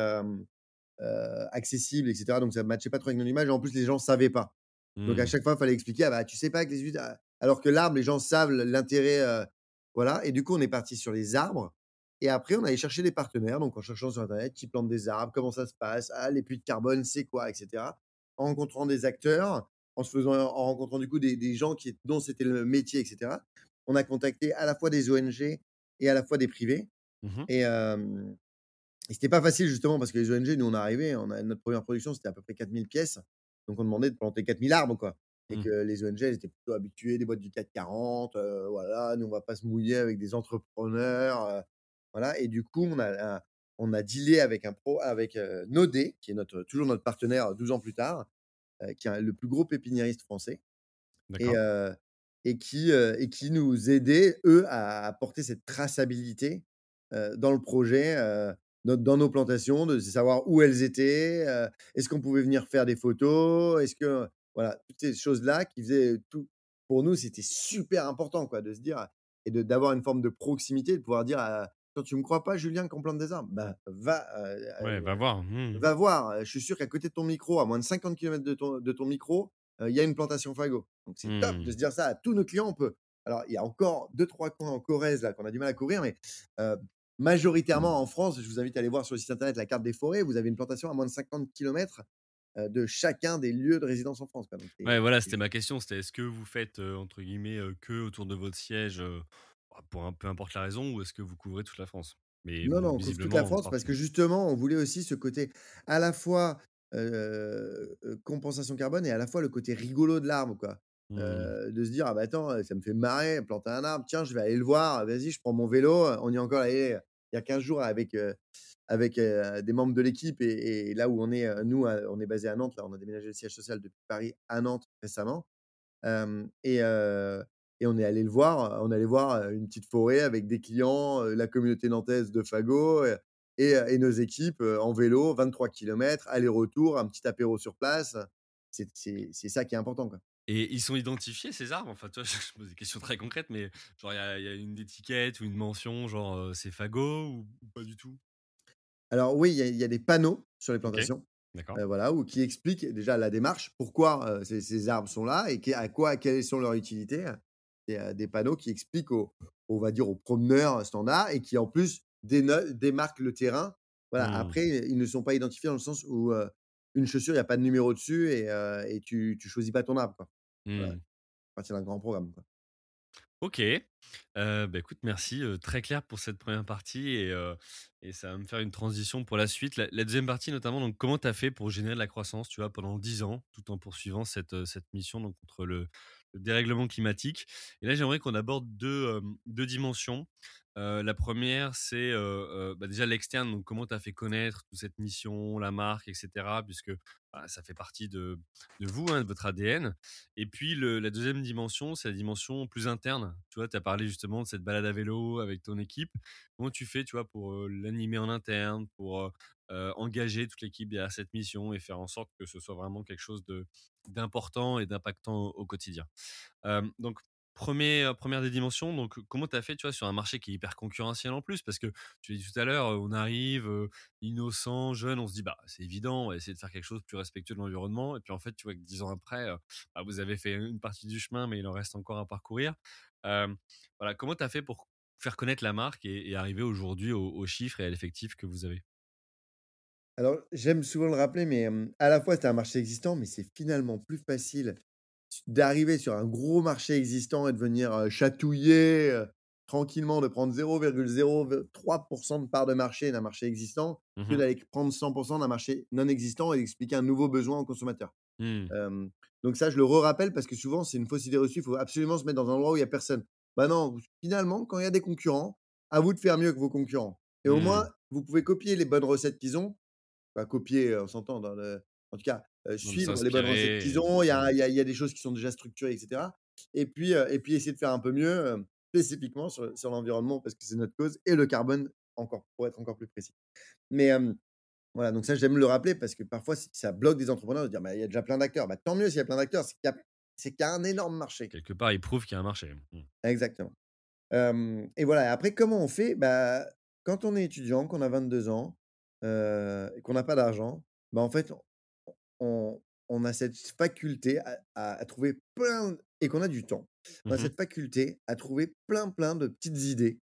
accessible et cetera. Donc ça ne matchait pas trop avec notre image et en plus, les gens savaient pas. Donc à Mmh. chaque fois, il fallait expliquer: «Ah bah, tu sais pas que les huîtres» a alors que l'arbre, les gens savent l'intérêt, voilà et du coup, on est parti sur les arbres et après on allait chercher des partenaires, donc en cherchant sur internet qui plantent des arbres, comment ça se passe? Ah, les puits de carbone, c'est quoi? Et cetera. En rencontrant des acteurs, en se faisant en rencontrant du coup des des gens qui dont c'était le métier et cetera. On a contacté à la fois des ONG et à la fois des privés Mmh et hem et c'était pas facile justement parce que les ONG, nous, on est arrivés, on a notre première production, c'était à peu près 4000 pièces. Donc on demandait de planter 4000 arbres, quoi. Et Mmh. que les ONG, elles étaient plutôt habituées, des boîtes du CAC 40, heu, voilà, nous, on va pas se mouiller avec des entrepreneurs, voilà. Et du coup, on a un on a dealé avec un pro avec, Nodé, qui est notre toujours notre partenaire 12 ans plus tard, heu, qui est le plus gros pépiniériste français et et qui, heu et qui nous aidaient, eux, à apporter cette traçabilité, heu, dans le projet, heu, dans nos plantations, de savoir où elles étaient, est-ce qu'on pouvait venir faire des photos? Est-ce que voilà, toutes ces choses-là qui faisaient tout pour nous, c'était super important, quoi, de se dire et de d'avoir une forme de proximité, de pouvoir dire à: «Toi, tu me crois pas, Julien, qu'on plante des arbres? Bah, va, Ouais, va voir. Mmh Va voir, je suis sûr qu'à côté de ton micro, à moins de 50 kilomètres de ton de ton micro, il y a une plantation Fago. Donc c'est top de Mmh. se dire ça à tous nos clients. On peut Alors, il y a encore 2-3 coins en Corrèze là qu'on a du mal à couvrir, mais majoritairement en France, je vous invite à aller voir sur le site internet la carte des forêts. Vous avez une plantation à moins de 50 kilomètres, heu, de chacun des lieux de résidence en France, Ouais, voilà, c'était ma question. C'était est-ce que vous faites, entre guillemets, «que» autour de votre siège, bah, pour un peu importe la raison ou est-ce que vous couvrez toute la France? Mais Non, bon, non, on couvre toute la France parce que justement, on voulait aussi ce côté à la fois, compensation carbone et à la fois le côté rigolo de l'arbre, quoi. Mmh. De se dire: «Ah bah, attends, ça me fait marrer, planter un arbre, tiens, je vais aller le voir, vas-y, je prends mon vélo». On y est encore allé, il y a 15 jours avec, avec, des membres de l'équipe et et là où on est, nous, on est basé à Nantes, là, on a déménagé le siège social depuis Paris à Nantes récemment. Et et on est allé le voir, on est allé voir, une petite forêt avec des clients, la communauté nantaise de fagot, heu et nos équipes, en vélo, 23 kilomètres, aller-retour, un petit apéro sur place. C'est ça qui est important, quoi. Et ils sont identifiés ces arbres? Enfin, tu vois, <laughs> je pose des questions très concrètes, mais genre il y a il y a une étiquette ou une mention genre, c'est fagot ou ou pas du tout? Alors oui, il y a il y a des panneaux sur les plantations, d'accord. voilà, ou qui expliquent déjà la démarche, pourquoi, ces ces arbres sont là et à quoi quelles sont leurs utilités, heu et heu, des panneaux qui expliquent aux on va dire aux promeneurs standards et qui en plus déno démarquent le terrain. Voilà, Mmh. après ils ne sont pas identifiés dans le sens où, une chaussure, il y a pas de numéro dessus et tu tu choisis pas ton arbre, quoi. Voilà, Mmh. à partir d'un grand programme, quoi. OK. Heu, bah, écoute, merci, très clair pour cette première partie et ça va me faire une transition pour la suite. La la 2 partie notamment, donc comment tu as fait pour générer de la croissance, tu vois, pendant 10 ans, tout en poursuivant cette mission donc contre le le dérèglement climatique? Et là, j'aimerais qu'on aborde 2, hem, 2 dimensions. La première, c'est, bah, déjà l'externe, donc comment tu as fait connaître toute cette mission, la marque et cetera? Puisque, bah, ça fait partie de de vous, hein, de votre ADN. Et puis la deuxième dimension, c'est la dimension plus interne. Tu vois, tu as parlé justement de cette balade à vélo avec ton équipe. Comment tu fais, tu vois, pour, l'animer en interne, pour, heu, engager toute l'équipe derrière cette mission et faire en sorte que ce soit vraiment quelque chose d'important et d'impactant au quotidien? Donc 1er, heu, 1 des dimensions, donc comment tu as fait, tu vois, sur un marché qui est hyper concurrentiel en plus? Parce que tu l'as dit tout à l'heure, heu, on arrive, heu, innocent, jeune, on se dit: «Bah, c'est évident, on va essayer de faire quelque chose de plus respectueux de l'environnement» et puis en fait, tu vois que 10 ans après, bah, vous avez fait une partie du chemin, mais il en reste encore à parcourir. Voilà, comment tu as fait pour faire connaître la marque et arriver aujourd'hui aux chiffres et à l'effectif que vous avez? Alors, j'aime souvent le rappeler, mais, à la fois, c'est un marché existant, mais c'est finalement plus facile d'arriver sur un gros marché existant et de venir, chatouiller, tranquillement, de prendre 0,03% de part de marché d'un marché existant, Mmh que d'aller prendre 100% d'un marché non existant et d'expliquer un nouveau besoin aux consommateurs. Mmh. Donc ça, je le re-rappelle parce que souvent, c'est une fausse idée reçue, il faut absolument se mettre dans un endroit où il y a personne. Bah non, finalement, quand il y a des concurrents, à vous de faire mieux que vos concurrents et au moins, Mmh. vous pouvez copier les bonnes recettes qu'ils ont Pas copier, on s'entend dans le en tout cas, suivre les bonnes recettes qu'ils ont. Il y a il y a il y a des choses qui sont déjà structurées et cetera et puis, et puis essayer de faire un peu mieux, spécifiquement sur sur l'environnement parce que c'est notre cause et le carbone encore, pour être encore plus précis. Mais, voilà, donc ça, j'aime le rappeler parce que parfois ça bloque des entrepreneurs de dire: «Bah, il y a déjà plein d'acteurs». Bah, tant mieux s'il y a plein d'acteurs, c'est qu'il y a y un énorme marché. Quelque part, il prouve qu'il y a un marché. Mmh. Exactement. Et voilà après comment on fait? Bah, quand on est étudiant, qu'on a 22 ans, et qu'on n'a pas d'argent, bah, en fait, on a cette faculté à à à trouver plein et qu'on a du temps. On a Mmh mh. cette faculté à trouver plein, plein de petites idées,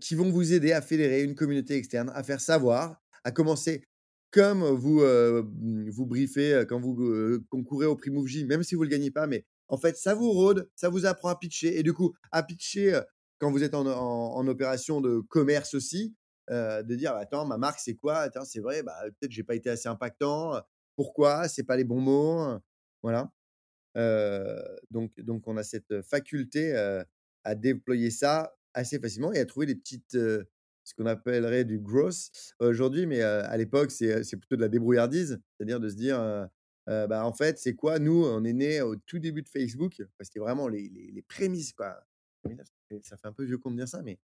qui vont vous aider à fédérer une communauté externe, à faire savoir, à commencer comme vous, mmh, vous briefez, quand vous, concourez au prix Mouv'J, même si vous le gagnez pas, mais en fait, ça vous rôde, ça vous apprend à pitcher et du coup, à pitcher, quand vous êtes en en en opération de commerce aussi, heu, de dire: «Bah, «Attends, ma marque, c'est quoi? C'est vrai, bah, peut-être j'ai pas été assez impactant, heu, pourquoi? C'est pas les bons mots», heu, voilà. Donc donc on a cette, faculté, à déployer ça assez facilement et à trouver des petites, ce qu'on appellerait du growth aujourd'hui, mais, à l'époque, c'est, plutôt de la débrouillardise. C'est-à-dire de se dire, «Bah, en fait, c'est quoi? Nous, on est nés au tout début de Facebook». C'était vraiment les les les prémices, quoi. Ça fait un peu vieux con de dire ça, mais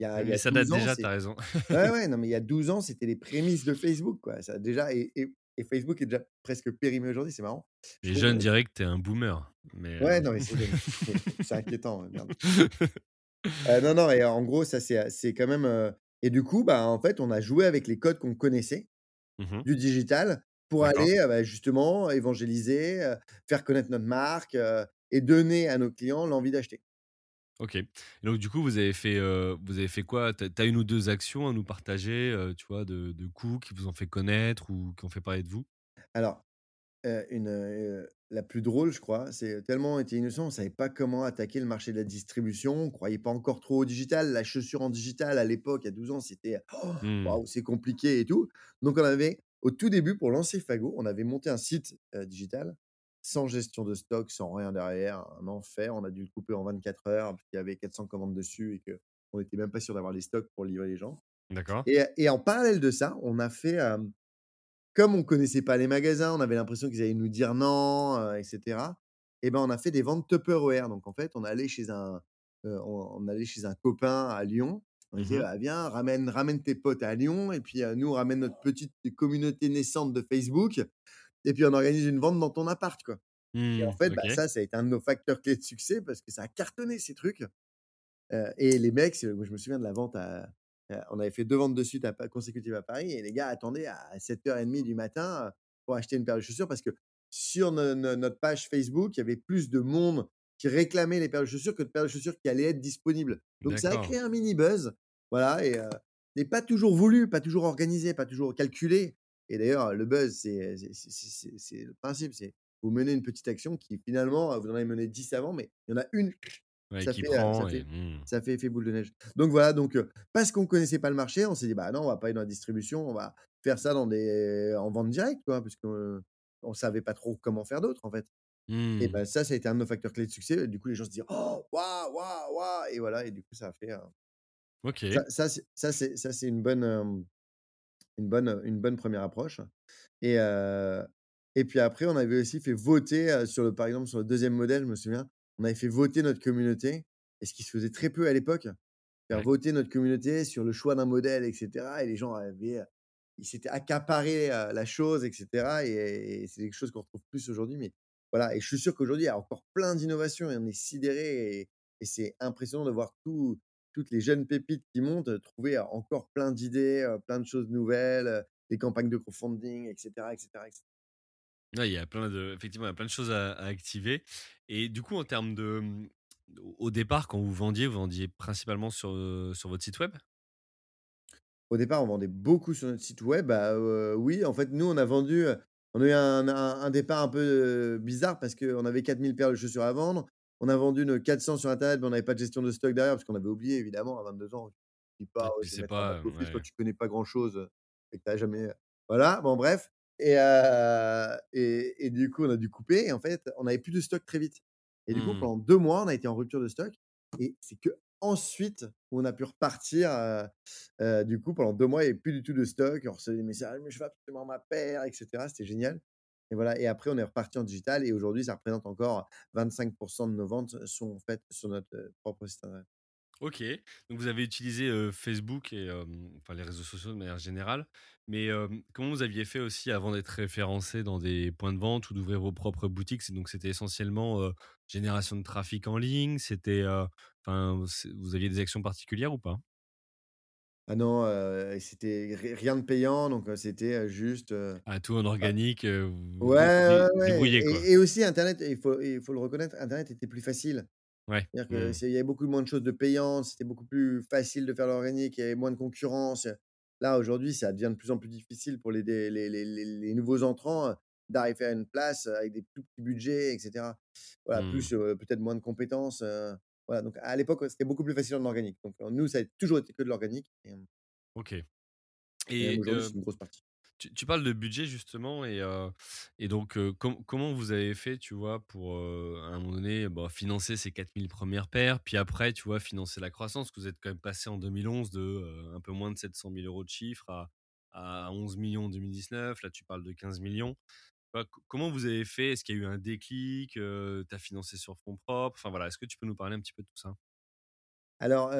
il y a il y Mais a ça date 12 ans, déjà, tu c'est as raison. ouais, ouais, <laughs> non, mais il y a 12 ans, c'était les prémices de Facebook, quoi. Ça déjà et et et Facebook est déjà presque périmé aujourd'hui, c'est marrant, Les jeunes diraient que tu es un boomer, mais Ouais, heu non, mais c'est inquiétant, merde. Heu, <laughs> non, non et en gros, ça, c'est, quand même, et du coup, bah, en fait, on a joué avec les codes qu'on connaissait Mmh mh. du digital pour aller, bah, justement évangéliser, faire connaître notre marque, et donner à nos clients l'envie d'acheter. OK. Et donc du coup, vous avez fait, vous avez fait quoi? Tu as 1 ou 2 actions à nous partager, tu vois, de de coups qui vous ont fait connaître ou qui ont fait parler de vous? Alors, une, la plus drôle, je crois, c'est tellement on était innocents, on savait pas comment attaquer le marché de la distribution, on croyait pas encore trop au digital. La chaussure en digital à l'époque, a 12 ans, c'était Mmh. waouh, c'est compliqué et tout. Donc on avait au tout début, pour lancer Fago, on avait monté un site, digital, sans gestion de stock, sans rien derrière, un enfer. On a dû le couper en 24 heures parce qu'il y avait 400 commandes dessus et qu'on était même pas sûr d'avoir les stocks pour livrer les gens. D'accord. Et et en parallèle de ça, on a fait, comme on connaissait pas les magasins, on avait l'impression qu'ils allaient nous dire non, heu, et. Et ben, on a fait des ventes Tupperware. Donc en fait, on allait chez un, on on allait chez un copain à Lyon. On Mmh disait: mh. «Bah, viens, ramène ramène tes potes à Lyon et puis, nous, on ramène notre petite communauté naissante de Facebook et puis on organise une vente dans ton appart, quoi». Et en Mmh. fait, bah, ça, ça a été un de nos facteurs clés de succès parce que ça a cartonné ces trucs. Et les mecs, moi je me souviens de la vente à on avait fait 2 ventes de suite à consécutives à Paris et les gars attendaient à 07:30 du matin, pour acheter une paire de chaussures parce que sur no no notre page Facebook, il y avait plus de monde qui réclamait les paires de chaussures que de paires de chaussures qui allaient être disponibles. Donc ça a créé un mini buzz, voilà et heu et pas toujours voulu, pas toujours organisé, pas toujours calculé et d'ailleurs, le buzz, c'est le principe, c'est vous menez une petite action qui finalement, vous en avez mené 10 avant, mais il y en a une Ouais, ça qui fait, heu, ça prend et fait ça fait effet boule de neige. Donc voilà, donc parce qu'on connaissait pas le marché, on s'est dit: «Bah non, on va pas aller dans la distribution, on va faire ça dans des en vente directe, quoi», parce qu'on on savait pas trop comment faire d'autre, en fait. Et bah, ça, ça a été un de nos facteurs clés de succès. Du coup, les gens se disent: «Oh, waouh, waouh, waouh» et voilà et du coup, ça a fait, ça OK. ça c'est ça c'est ça c'est une bonne, une bonne, une bonne 1re approche et et puis après, on avait aussi fait voter, sur le par exemple, sur le 2e modèle, je me souviens, on avait fait voter notre communauté et ce qui se faisait très peu à l'époque. Faire Ouais. voter notre communauté sur le choix d'un modèle et cetera et les gens avaient, ils s'étaient accaparés, la chose et cetera et et c'est quelque chose qu'on retrouve plus aujourd'hui, mais voilà et je suis sûr qu'aujourd'hui, il y a encore plein d'innovations et on est sidérés et et c'est impressionnant de voir tous toutes les jeunes pépites qui montent, heu, trouver encore plein d'idées, plein de choses nouvelles, des campagnes de crowdfunding et cetera et cetera et cetera. Ouais, il y a plein de effectivement, il y a plein de choses à à activer et du coup, en termes de, mmh, au départ, quand vous vendiez, vous vendiez principalement sur, sur votre site web? Au départ, on vendait beaucoup sur notre site web. Bah, oui, en fait, nous, on a vendu, on a eu un un un départ un peu, bizarre parce qu'on avait 4 000 paires de chaussures à vendre. On a vendu nos 400 sur internet, mais on n'avait pas de gestion de stock derrière parce qu'on avait oublié évidemment à 22 ans. Tu Ouais, pas: «Ouais, mettre un back pas, office» quand ouais. tu connais pas grand chose, heu, et que tu jamais voilà, bon bref et heu et et du coup, on a dû couper et en fait, on avait plus de stock très vite et du coup, Mmh. pendant 2 mois, on a été en rupture de stock et c'est qu'ensuite on a pu repartir, du coup, pendant 2 mois, il y avait plus du tout de stock. On recevait des messages: «Mais je veux absolument ma paire» et cetera. C'était génial et voilà et après on est reparti en digital et aujourd'hui, ça représente encore 25% de nos ventes sont faites sur notre, propre site internet. OK, donc vous avez utilisé, Facebook et enfin les réseaux sociaux de manière générale, mais comment vous aviez fait aussi avant d'être référencé dans des points de vente ou d'ouvrir vos propres boutiques? Donc c'était essentiellement, génération de trafic en ligne? C'était, enfin, vous aviez des actions particulières ou pas? Ah non, heu, c'était ri rien de payant donc c'était, juste, heu, Ah, tout en bah organique, vous ouais, vous quoi? et et aussi internet, il faut il faut le reconnaître, internet était plus facile. Ouais. C'est-à-dire Mmh. il y avait beaucoup moins de choses de payantes, c'était beaucoup plus facile de faire l'organique, il y avait moins de concurrence. Là, aujourd'hui, ça devient de plus en plus difficile pour les dé les les les les nouveaux entrants, d'arriver à une place, avec des plus petits budgets et cetera. Voilà, Mmh. plus, peut-être moins de compétences, voilà, donc à l'époque, c'était beaucoup plus facile en organique. Donc heu, nous, ça a toujours été que de l'organique et OK et aujourd'hui, c'est une grosse partie. tu tu parles de budget justement et donc com comment vous avez fait, tu vois, pour, à un moment donné, bah, financer ces 4 000 1res paires, puis après, tu vois, financer la croissance? Que vous êtes quand même passé en 2011 de, un peu moins de 700 000 € de chiffre à à 11 000 000 en 2019. Là, tu parles de 15 000 000. Bah, co comment vous avez fait? Est-ce qu'il y a eu un déclic? Heu, tu as financé sur fonds propres? Enfin voilà, est-ce que tu peux nous parler un petit peu de tout ça? Alors,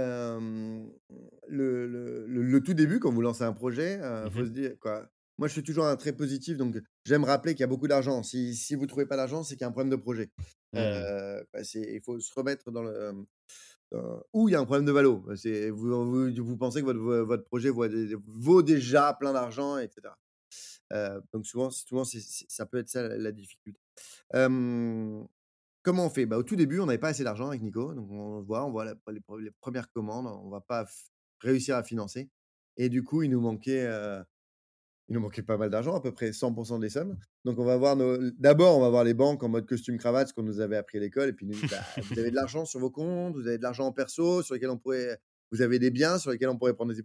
le le le le tout début, quand vous lancez un projet, heu, Mmh faut se dire quoi moi, je suis toujours un très positif, donc j'aime rappeler qu'il y a beaucoup d'argent. Si si vous trouvez pas d'argent, c'est qu'il y a un problème de projet. Mmh. Bah, il faut se remettre dans le, dans ou il y a un problème de valo. Vous vous vous pensez que votre vo votre projet vaut dé vaut déjà plein d'argent et cetera. Heu, donc souvent souvent ça peut être ça la difficulté. Comment on fait? Bah, au tout début, on n'avait pas assez d'argent avec Nico, donc on voit, on voit les pre les 1 commandes, on va pas réussir à financer et du coup, il nous manquait, heu, il nous manquait pas mal d'argent, à peu près 100 des sommes. Donc on va voir d'abord, on va voir les banques en mode costume cravate, ce qu'on nous avait appris à l'école et puis «Bah, vous avez de l'argent sur vos comptes, vous avez de l'argent en perso sur lesquels on pourrait vous avez des biens sur lesquels on pourrait prendre des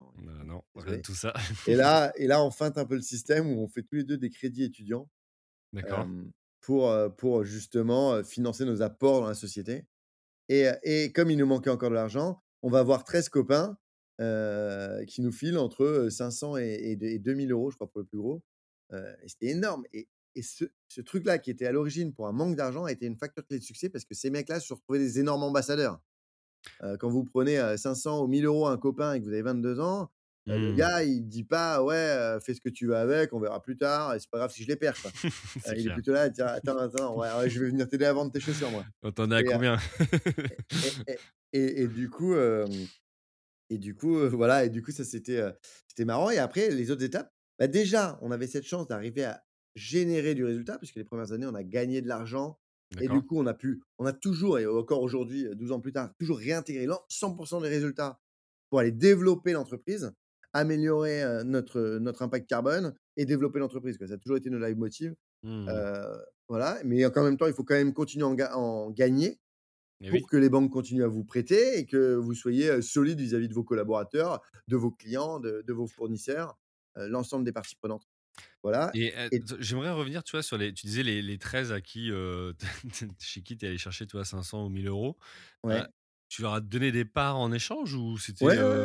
non, Bah, non, rien de désolé» tout ça. <laughs> et là et là, on feinte un peu le système où on fait tous les 2 des crédits étudiants, D'accord. pour, pour justement, financer nos apports dans la société et et comme il nous manquait encore de l'argent, on va voir 13 copains, qui nous filent entre, heu, 500 et et deux et 2 000 €, je crois, pour le plus gros, et c'était énorme et et ce ce truc-là qui était à l'origine pour un manque d'argent a été une facteur clé de succès parce que ces mecs-là se sont retrouvés des énormes ambassadeurs. Quand vous prenez, heu, 500 ou 1 000 € à un copain et que vous avez 22 ans, heu, le Mmh. gars, il dit pas: «Ouais, fais ce que tu veux avec, on verra plus tard et c'est pas grave si je les perds», quoi. <laughs> Il est plutôt là dire: «Attends, attends, ouais, ouais, je vais venir t'aider à vendre tes chaussures, moi» On t'en est à combien? <laughs> et et et et du coup, et du coup, voilà et du coup, ça c'était marrant et après les autres étapes, bah, déjà, on avait cette chance d'arriver à générer du résultat puisque les premières années, on a gagné de l'argent et du coup, on a pu on a toujours et encore aujourd'hui, heu, 12 ans plus tard, toujours réintégré l'en 100 des résultats pour aller développer l'entreprise, améliorer, heu, notre, heu, notre impact carbone et développer l'entreprise. Ça a toujours été nos leitmotiv, Mmh. voilà, mais en même temps, il faut quand même continuer à en ga à en gagner Et pour oui. que les banques continuent à vous prêter et que vous soyez, solide vis-à-vis de vos collaborateurs, de vos clients, de de vos fournisseurs, l'ensemble des parties prenantes. Voilà Et et j'aimerais revenir, tu vois, sur les tu disais les les 13 à qui, <laughs> chez qui tu es allé chercher, tu vois, 500 ou 1 000 €. Heu, ouais. tu leur as donné des parts en échange ou c'était, Ouais, ouais,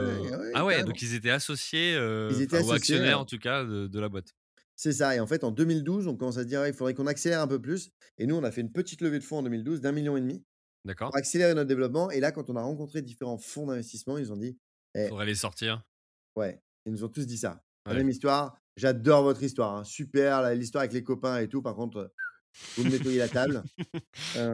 ah ouais, donc ils étaient associés, Ils étaient enfin ou associés, actionnaires en tout cas de de la boîte? c'est ça et en fait, en 2012, on commence à se dire: «Ouais, il faudrait qu'on accélère un peu plus» et nous, on a fait une petite levée de fonds en 2012 d'1,5 000 D'accord. pour accélérer notre développement et là, quand on a rencontré différents fonds d'investissement, ils ont dit: «Eh» Faudrait les sortir? ouais, ils nous ont tous dit ça. «La même histoire, j'adore votre histoire, hein, super, l'histoire avec les copains et tout, par contre, heu, vous me nettoyez la table». <laughs>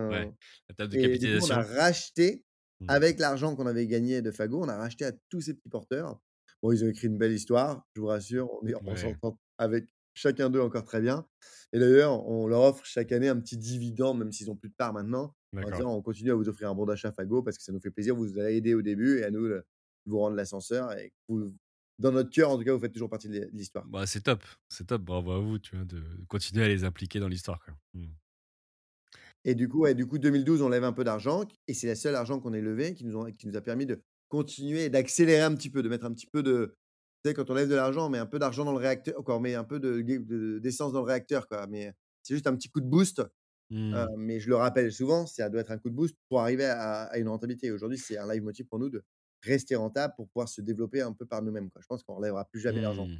Ouais, Heu la table de et du coup, on a capitalisation? racheté Mmh. avec l'argent qu'on avait gagné de Fago, on a racheté à tous ces petits porteurs. Bon, ils ont écrit une belle histoire, je vous rassure, on est Ouais, s'entend avec chacun d'eux encore très bien et d'ailleurs, on leur offre chaque année un petit dividende, même s'ils ont plus de parts maintenant, en disant: «On continue à vous offrir un bon d'achat Fago parce que ça nous fait plaisir, vous nous avez aidés au début et à nous, de vous rendre l'ascenseur et vous dans notre cœur, en tout cas, vous faites toujours partie de l'hi de l'histoire». Bah, c'est top, c'est top, bravo à vous, tu vois, de continuer à les impliquer dans l'histoire. Mmh. Et du coup, ouais, du coup 2012, on lève un peu d'argent et c'est le seul argent qu'on ait levé qui nous ont qui nous a permis de continuer d'accélérer un petit peu, de mettre un petit peu de tu sais, quand on lève de l'argent, on met un peu d'argent dans le réacteur quoi, on met un peu de gue de d'essence dans le réacteur, quoi, mais c'est juste un petit coup de boost, heu, Mmh. mais je le rappelle souvent, ça doit être un coup de boost pour arriver à à une rentabilité. Aujourd'hui, c'est un leitmotiv pour nous de rester rentable pour pouvoir se développer un peu par nous-mêmes. Je pense qu'on relèvera plus jamais l'argent. Mmh.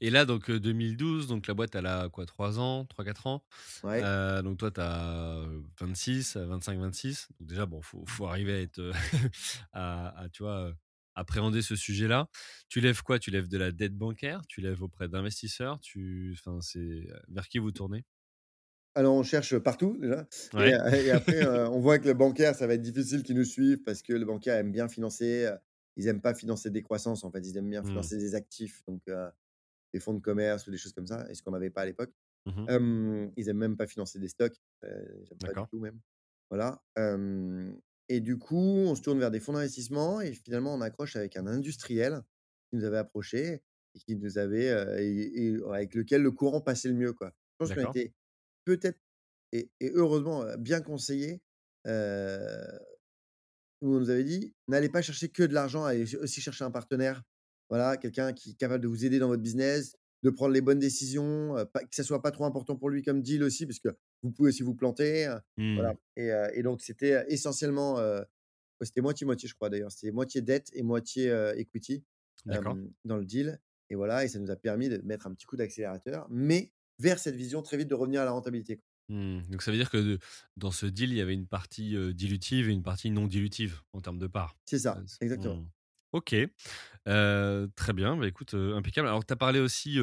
Et là, donc, heu, 2012, donc la boîte, elle a quoi? 3 ans, trois quatre ans? Ouais. Donc toi, tu as, heu, 26, heu, 25-26. Donc déjà, bon, faut faut arriver à être, <laughs> à à tu vois, appréhender ce sujet-là. Tu lèves quoi? Tu lèves de la dette bancaire? Tu lèves auprès d'investisseurs? Tu enfin, c'est, vers qui vous tournez? Alors, on cherche partout déjà et Ouais. heu et <laughs> après, heu, on voit que le bancaire, ça va être difficile qu'ils nous suivent parce que le bancaire aime bien financer, heu, ils aiment pas financer des croissances, en fait, ils aiment bien Mmh. financer des actifs, donc heu, des fonds de commerce ou des choses comme ça et ce qu'on n'avait pas à l'époque. Mmh ils aiment même pas financer des stocks, pas du D'accord. tout même. Voilà, et du coup, on se tourne vers des fonds d'investissement et finalement, on accroche avec un industriel qui nous avait approché et qui nous avait, heu et et avec lequel le courant passait le mieux, quoi. Je pense qu'on été peut-être et et heureusement, heu, bien conseillés, heu où on nous avait dit: «N'allez pas chercher que de l'argent, allez aussi chercher un partenaire. Voilà, quelqu'un qui est capable de vous aider dans votre business, de prendre les bonnes décisions, pas que ça soit pas trop important pour lui comme deal aussi, parce que vous pouvez aussi vous planter, heu, voilà» Mmh. et donc c'était, essentiellement, c'était moitié-moitié, je crois d'ailleurs. C'était moitié dette et moitié, equity, dans le deal et voilà et ça nous a permis de mettre un petit coup d'accélérateur, mais vers cette vision très vite de revenir à la rentabilité. Mmh. Donc ça veut dire que de dans ce deal, il y avait une partie, dilutive et une partie non dilutive en termes de parts? C'est ça, exactement. mmh. OK, très bien, bah, écoute, impeccable. Alors tu as parlé aussi,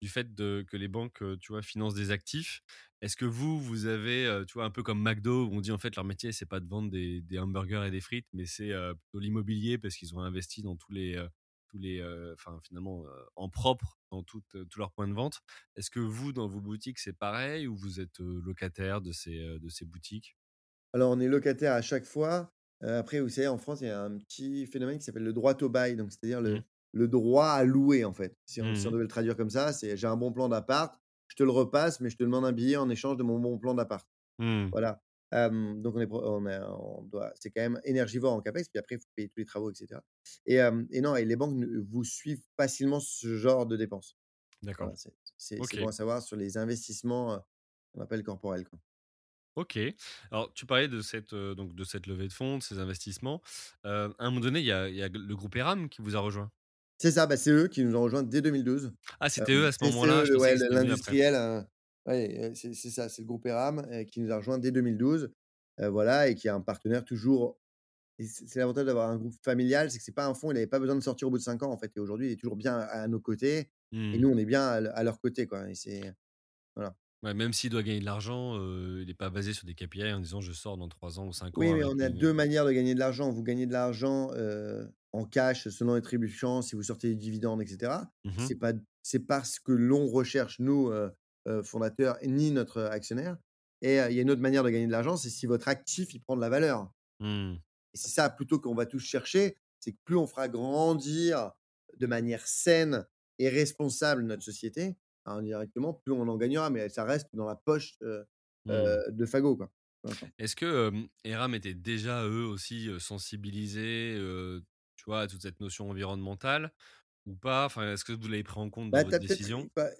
du fait de que les banques, tu vois, financent des actifs. Est-ce que vous, vous avez, tu vois, un peu comme McDo, où on dit en fait leur métier, c'est pas de vendre des des hamburgers et des frites, mais c'est, plutôt l'immobilier parce qu'ils ont investi dans tous les, tous les, enfin finalement en propre dans tous leurs points de vente. Est-ce que vous, dans vos boutiques, c'est pareil ou vous êtes locataire de ces, de ces boutiques? Alors, on est locataire à chaque fois. après, vous savez, en France, il y a un petit phénomène qui s'appelle le droit au bail. Donc, c'est-à-dire le, Mmh. le droit à louer, en fait. Si on, si on Mmh devait le traduire comme ça, c'est j'ai un bon plan d'appart, je te le repasse, mais je te demande un billet en échange de mon bon plan d'appart. Mmh. Voilà. Donc on est pro on est on doit c'est quand même énergivore en CAPEX, puis après, il faut payer tous les travaux et cetera et non et les banques vous suivent facilement ce genre de dépenses. D'accord. Voilà, c'est c'est bon à savoir sur les investissements, qu'on appelle corporels, quoi. OK. Alors tu parlais de cette, donc de cette levée de fonds, de ces investissements. À un moment donné, il y a il y a le groupe Eram qui vous a rejoint? C'est ça, bah, c'est eux qui nous ont rejoints dès 2012. Ah, c'était eux à ce moment-là? ouais, l'industriel, heu, ouais, c'est ça, c'est le groupe Eram, heu, qui nous a rejoints dès 2012, heu, voilà et qui est un partenaire toujours c'est l'avantage d'avoir un groupe familial, c'est que c'est pas un fonds, il avait pas besoin de sortir au bout de 5 ans, en fait et aujourd'hui, il est toujours bien à nos côtés et Mmh. nous, on est bien à le à leurs côtés, quoi et c'est voilà. Ouais, même s'il doit gagner de l'argent, heu, il est pas basé sur des KPI en disant: «Je sors dans 3 ans ou 5 Oui, ans mais avec on a une, 2 heu» manières de gagner de l'argent. Vous gagnez de l'argent, en cash selon les trébuchants, si vous sortez des dividendes et cetera. mmh C'est pas c'est pas ce que l'on recherche nous, heu, fondateurs, ni notre actionnaire et il y a une autre manière de gagner de l'argent, c'est si votre actif, il prend de la valeur Mmh. et c'est ça plutôt qu'on va tous chercher, c'est que plus on fera grandir de manière saine et responsable notre société, indirectement, plus on en gagnera, mais ça reste dans la poche, Mmh. de Fago, quoi. Est-ce que, hem, Eram était déjà eux aussi, sensibilisés, tu vois, à toute cette notion environnementale ou pas? Enfin, est-ce que vous l'avez pris en compte dans Bah, votre décision? bah,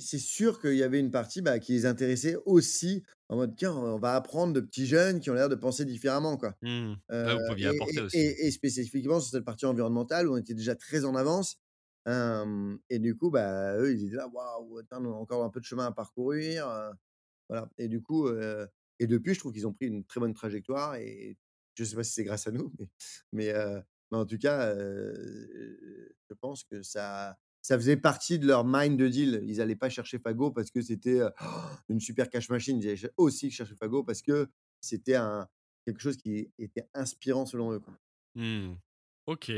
c'est sûr qu'il y avait une partie, bah, qui les intéressait aussi en mode: «Tiens, on va apprendre de petits jeunes qui ont l'air de penser différemment», quoi. Mmh. Vous pouviez et apporter et aussi. et et spécifiquement sur cette partie environnementale où on était déjà très en avance, et du coup, bah, eux, ils étaient là: «Waouh, attends, nous, encore un peu de chemin à parcourir», voilà et du coup, et depuis, je trouve qu'ils ont pris une très bonne trajectoire et je sais pas si c'est grâce à nous, mais mais en tout cas, je pense que ça ça faisait partie de leur mind de deal. Ils allaient pas chercher Fago parce que c'était, <gasps> une super cash machine. Ils allaient aussi chercher Fago parce que c'était quelque chose qui était inspirant selon eux. Mmh. OK.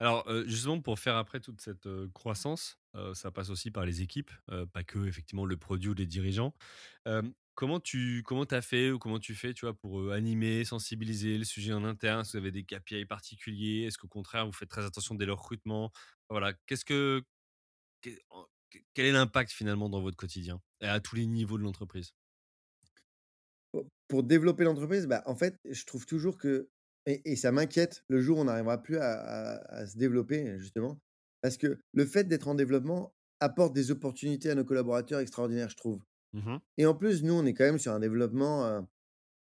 Alors, justement pour faire après toute cette, croissance, ça passe aussi par les équipes, pas que effectivement le produit ou les dirigeants. Comment tu comment as fait ou comment tu fais, tu vois, pour, animer, sensibiliser le sujet en interne? Est-ce que vous avez des KPI particuliers? Est-ce qu'au contraire, vous faites très attention dès le recrutement? Voilà, qu'est-ce que quel est l'impact finalement dans votre quotidien et à tous les niveaux de l'entreprise? Pour développer l'entreprise, bah, en fait, je trouve toujours que et ça m'inquiète le jour où on n'arrivera plus à se développer, justement, parce que le fait d'être en développement apporte des opportunités à nos collaborateurs extraordinaires, je trouve Mmh et en plus, nous, on est quand même sur un développement, heu,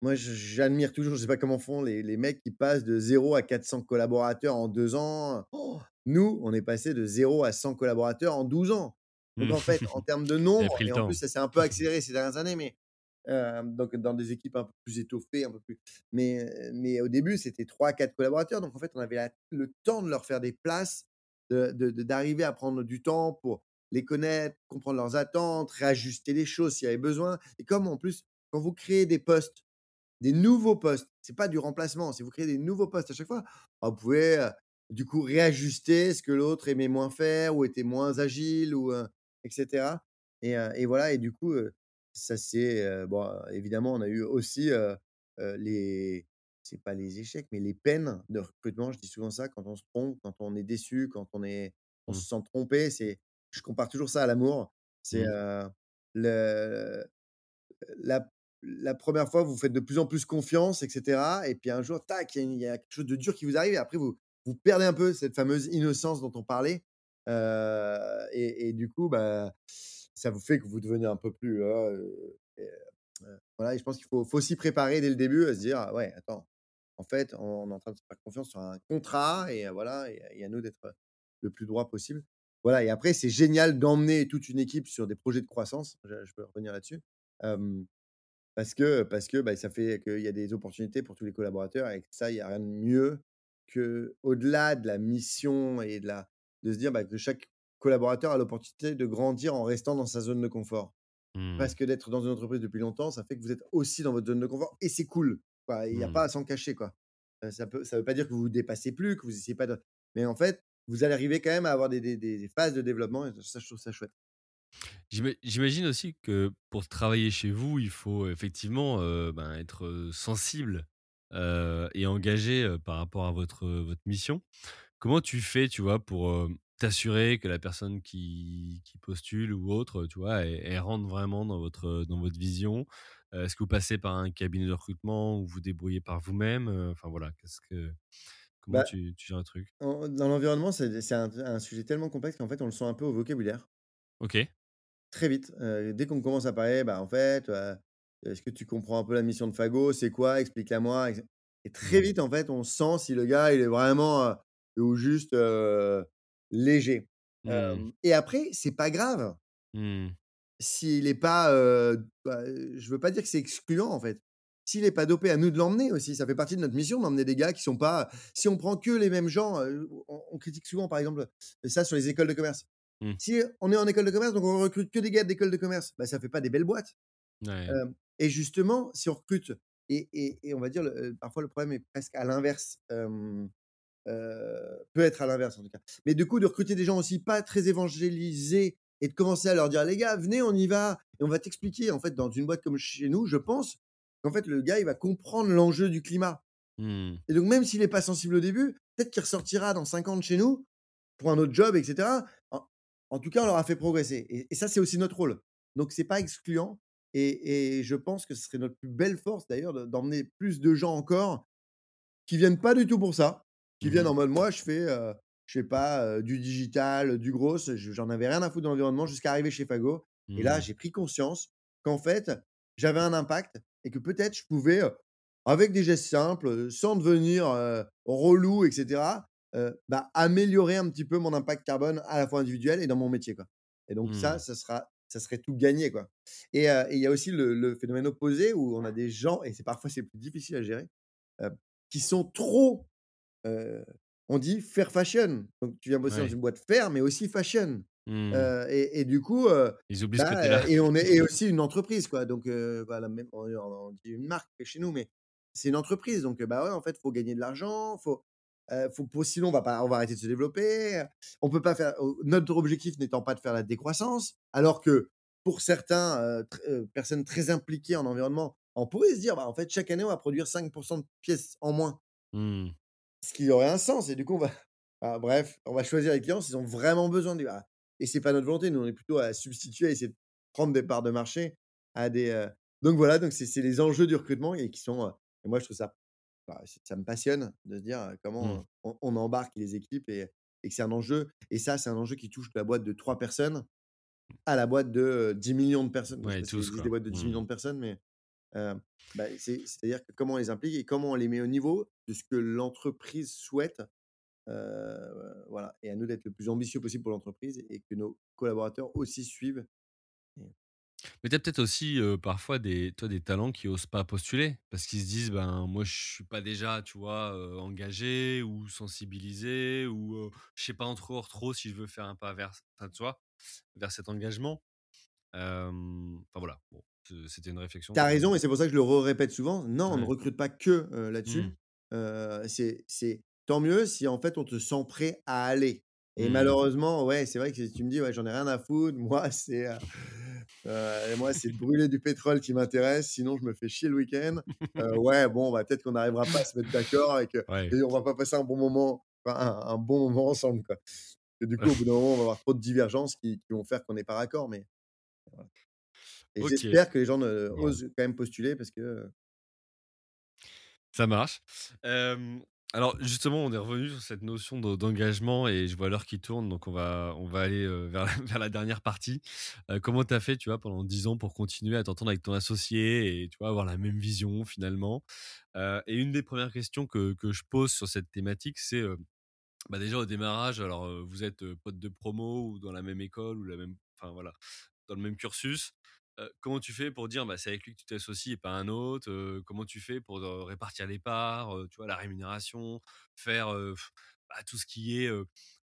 moi, j'admire toujours, je sais pas comment font les les mecs qui passent de zéro à 400 collaborateurs en 2 ans. Oh, Nous, on est passé de zéro à 100 collaborateurs en 12 ans. Donc Mmh. en fait, en termes de <laughs> nombre et en plus, ça s'est un peu accéléré ces dernières années, mais Hem, donc dans des équipes un peu plus étoffées, un peu plus mais heu, mais au début, c'était trois quatre collaborateurs, donc en fait, on avait la le temps de leur faire des places, de de de d'arriver à prendre du temps pour les connaître, comprendre leurs attentes, réajuster les choses s'il y avait besoin et comme en plus, quand vous créez des postes des nouveaux postes. C'est pas du remplacement, si vous créez des nouveaux postes à chaque fois, vous pouvez, heu, du coup réajuster ce que l'autre aimait moins faire ou était moins agile ou, heu, et cetera et voilà et du coup, ça c'est, bon, évidemment, on a eu aussi, les c'est pas les échecs, mais les peines de recrutement. Je dis souvent ça, quand on se trompe, quand on est déçu, quand on est on Mmh. se sent trompé, c'est je compare toujours ça à l'amour. C'est, Mmh. le la la 1 fois, vous faites de plus en plus confiance et cetera et puis un jour, tac, il y a y quelque chose de dur qui vous arrive et après vous vous perdez un peu cette fameuse innocence dont on parlait, et et du coup, bah, ça vous fait que vous devenez un peu plus, heu, voilà et je pense qu'il faut faut s'y préparer dès le début à se dire: «Ah ouais, attends, en fait, on est en train de se faire confiance sur un contrat et voilà et et à nous d'être, le plus droit possible». Voilà et après c'est génial d'emmener toute une équipe sur des projets de croissance, je je peux revenir là-dessus, parce que parce que, bah, ça fait qu'il y a des opportunités pour tous les collaborateurs et que ça, il y a rien de mieux que au delà de la mission et de la de se dire, bah, que chaque collaborateur a l'opportunité de grandir en restant dans sa zone de confort. Mmh. Parce que d'être dans une entreprise depuis longtemps, ça fait que vous êtes aussi dans votre zone de confort et c'est cool. Il y a Mmh. pas à s'en cacher, quoi. Ça ça veut pas dire que vous vous dépassez plus, que vous essayez pas de mais en fait, vous allez arriver quand même à avoir des phases de développement et ça, je trouve ça chouette. J'ima j'imagine aussi que pour travailler chez vous, il faut effectivement, heu, ben, être, sensible, et engagé, par rapport à votre, mission. Comment tu fais, tu vois, pour, t'assurer que la personne qui postule ou autre, tu vois, rentre vraiment dans votre, dans votre vision? Est-ce que vous passez par un cabinet de recrutement ou vous débrouillez par vous-même? Enfin voilà, qu'est-ce que comment Bah, tu tu gères le truc? en dans l'environnement, c'est un un sujet tellement complexe qu'en fait, on le sent un peu au vocabulaire. OK. Très vite, heu, dès qu'on commence à parler, bah, en fait, heu, est-ce que tu comprends un peu la mission de Fago? C'est quoi? Explique-la-moi et très Mmh. vite, en fait, on sent si le gars, il est vraiment, ou juste, heu, léger. Mmh. Et après, c'est pas grave Mmh. s'il est pas, bah, je veux pas dire que c'est excluant, en fait. S'il est pas dopé, à nous de l'emmener aussi. Ça fait partie de notre mission d'emmener des gars qui sont pas si on prend que les mêmes gens, heu, on on critique souvent, par exemple, ça sur les écoles de commerce. Mmh. Si on est en école de commerce, donc on recrute que des gars d'école de commerce, bah, ça fait pas des belles boîtes. Ouais. Hem et justement, si on recrute et et et on va dire le, heu, parfois le problème est presque à l'inverse, peut être à l'inverse en tout cas. Mais du coup, de recruter des gens aussi pas très évangélisés et de commencer à leur dire: «Les gars, venez, on y va et on va t'expliquer». En fait, dans une boîte comme chez nous, je pense qu'en fait, le gars, il va comprendre l'enjeu du climat Mmh. et donc même s'il est pas sensible au début, peut-être qu'il ressortira dans 5 ans de chez nous pour un autre job et cetera. En en tout cas, on leur a fait progresser et et ça, c'est aussi notre rôle. Donc c'est pas excluant et et je pense que ce serait notre plus belle force d'ailleurs de d'emmener plus de gens encore qui viennent pas du tout pour ça, qui Mmh viennent mh. en mode: «Moi, je fais, heu, je sais pas, heu, du digital, du gros», je j'en avais rien à foutre de l'environnement jusqu'à arriver chez Fago et là, Mmh. j'ai pris conscience qu'en fait, j'avais un impact et que peut-être je pouvais, avec des gestes simples, sans devenir, relou et cetera, heu, bah, améliorer un petit peu mon impact carbone à la fois individuel et dans mon métier, quoi. Et donc ça, Mmh. ça sera ça serait tout gagné, quoi. Et il y a aussi le le phénomène opposé où on a des gens et c'est parfois c'est plus difficile à gérer, qui sont trop on dit fair fashion, donc tu viens bosser dans une boîte fair, mais aussi fashion, Mmh. et et du coup, Ils oublient ce bah, côté-là. heu et on est et <laughs> aussi une entreprise quoi, donc bah, la même on on dit une marque chez nous, mais c'est une entreprise donc bah, ouais, en fait, faut gagner de l'argent, faut, faut sinon on va pas on va arrêter de se développer, on peut pas faire notre objectif n'étant pas de faire la décroissance, alors que pour certains, tr personnes très impliquées en environnement, on pourrait se dire: «Bah, en fait, chaque année, on va produire 5% de pièces en moins». Mmh. Ce qui aurait un sens et du coup, on va ah bref, on va choisir les clients s'ils ont vraiment besoin du ah et c'est pas notre volonté, nous, on est plutôt à substituer, à essayer de prendre des parts de marché à des, heu donc voilà, donc c'est c'est les enjeux du recrutement et qui sont, heu et moi je trouve ça bah, ça me passionne de se dire, heu, comment, Mmh. on on embarque les équipes et et que c'est un enjeu et ça, c'est un enjeu qui touche la boîte de 3 personnes à la boîte de, heu, 10 000 000 de personnes. Ouais, tous des boîtes de 10 Mmh. 000 de personnes, mais Heu, bah, c'est c'est-à-dire comment on les implique et comment on les met au niveau de ce que l'entreprise souhaite, heu, voilà et à nous d'être le plus ambitieux possible pour l'entreprise et que nos collaborateurs aussi suivent Mais tu as peut-être aussi, parfois des toi, des talents qui osent pas postuler parce qu'ils se disent: «Ben, moi, je suis pas déjà, tu vois, engagé ou sensibilisé ou, je sais pas encore trop si je veux faire un pas vers enfin, tu vois, vers cet engagement». Enfin voilà, bon, c'était une réflexion tu as raison et c'est pour ça que je le répète souvent. Non, on ne recrute pas que, Mmh. là-dessus. C'est c'est tant mieux si en fait on te sent prêt à aller et Mmh. malheureusement, ouais, c'est vrai que si tu me dis: «Ouais, j'en ai rien à foutre, <laughs> moi c'est, heu heu, moi c'est brûler du pétrole qui m'intéresse, sinon je me fais chier le week-end». Heu, <laughs> ouais, bon, bah, peut-être qu'on n'arrivera pas à se mettre d'accord et Ouais. et on va pas passer un bon moment, enfin un un bon moment ensemble, quoi. Et du coup, au bout d'un moment, on va avoir trop de divergences qui qui vont faire qu'on n'est pas raccord, mais et j'espère que les gens ne osent quand même postuler parce que, Ça marche. Alors justement, on est revenu sur cette notion de d'engagement et je vois l'heure qui tourne, donc on va on va aller, heu, <laughs> vers la dernière partie. Heu, comment tu as fait, tu vois, pendant 10 ans pour continuer à t'entendre avec ton associé et tu vois, avoir la même vision finalement? Heu et une des premières questions que que je pose sur cette thématique, c'est, bah, déjà au démarrage, alors, vous êtes, heu, potes de promo ou dans la même école ou la même enfin voilà, dans le même cursus. Comment tu fais pour dire: «Bah, c'est avec lui que tu t'associes et pas un autre?» comment tu fais pour, répartir les parts, tu vois, la rémunération? Faire, bah, tout ce qui est,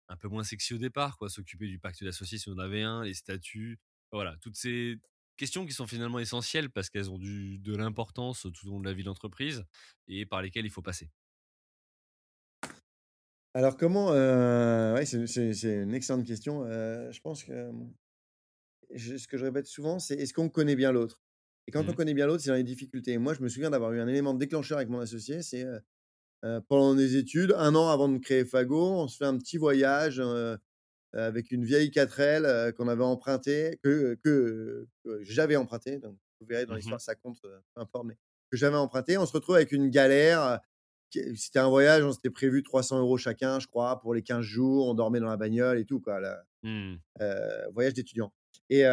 un peu moins sexy au départ quoi, s'occuper du pacte d'associé si on en avait un, les statuts, voilà, toutes ces questions qui sont finalement essentielles parce qu'elles ont du de l'importance tout au long de la vie d'entreprise et par lesquelles il faut passer. Alors comment, ouais, c'est une excellente question, je pense que, hem, je ce que je répète souvent, c'est: «Est-ce qu'on connaît bien l'autre?» et quand on Mmh. connaît bien l'autre, c'est dans les difficultés. Moi, je me souviens d'avoir eu un élément déclencheur avec mon associé, c'est, pendant des études, un an avant de créer Fago, on se fait un petit voyage, avec une vieille 4L, heu, qu'on avait empruntée, que que, que j'avais empruntée, donc vous verrez dans Mmh l'histoire ça compte, peu importe, mais que j'avais emprunté. On se retrouve avec une galère, c'était un voyage, on s'était prévu 300 euros chacun, je crois, pour les 15 jours. On dormait dans la bagnole et tout quoi, là, Mmh. voyage d'étudiant et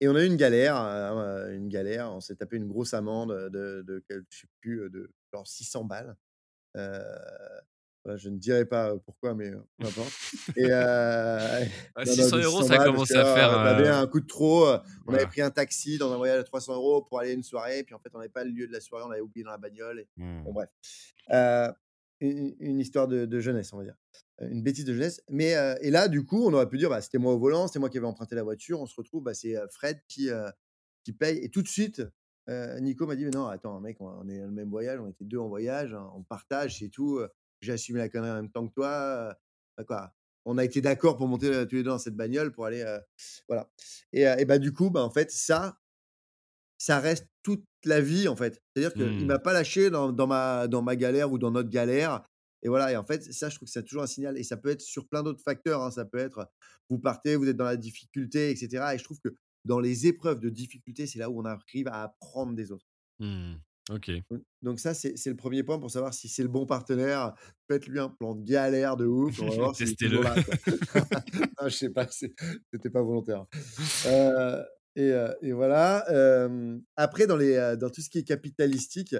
et on a eu une galère, heu, une galère, on s'est tapé une grosse amende, de je sais plus, de genre 600 balles. Voilà, je ne dirai pas, pourquoi, mais peu importe et heu, <laughs> <laughs> Ah non, non, 600 de €, 600 ça que, commence à faire, heu, on avait un coup de trop, on avait pris un taxi dans un voyage à 300 € pour aller à une soirée, puis en fait, on n'avait pas le lieu de la soirée, on l'avait oublié dans la bagnole et bon Mmh. bref. Une une histoire de de jeunesse, on va dire. Une bêtise de jeunesse, mais heu et là, du coup, on aurait pu dire: «Bah, c'était moi au volant, c'était moi qui avais emprunté la voiture». On se retrouve, bah, c'est, heu, Fred qui, heu, qui paye et tout de suite, Nico m'a dit: «Mais non, attends mec, on on est dans le même voyage, on était 2 en voyage, hein, on partage, c'est tout, j'ai assumé la connerie en même temps que toi, quoi». On a été d'accord pour monter, tous les 2 dans cette bagnole pour aller, voilà et et bah, du coup, bah, en fait, ça ça reste toute la vie, en fait. C'est-à-dire qu'il Mmh. m'a pas lâché dans dans ma dans ma galère ou dans notre galère et voilà et en fait, ça, je trouve que c'est toujours un signal et ça peut être sur plein d'autres facteurs, hein. Ça peut être, vous partez, vous êtes dans la difficulté et cetera et je trouve que dans les épreuves de difficulté, c'est là où on arrive à apprendre des autres. Mmh. OK. Donc donc ça, c'est le premier point pour savoir si c'est le bon partenaire. Faites-lui un plan de galère de ouf, on va voir Testez-le. Non, <laughs> <laughs> je sais pas, c'était pas volontaire. Heu et heu et voilà, après dans les, heu, dans tout ce qui est capitalistique,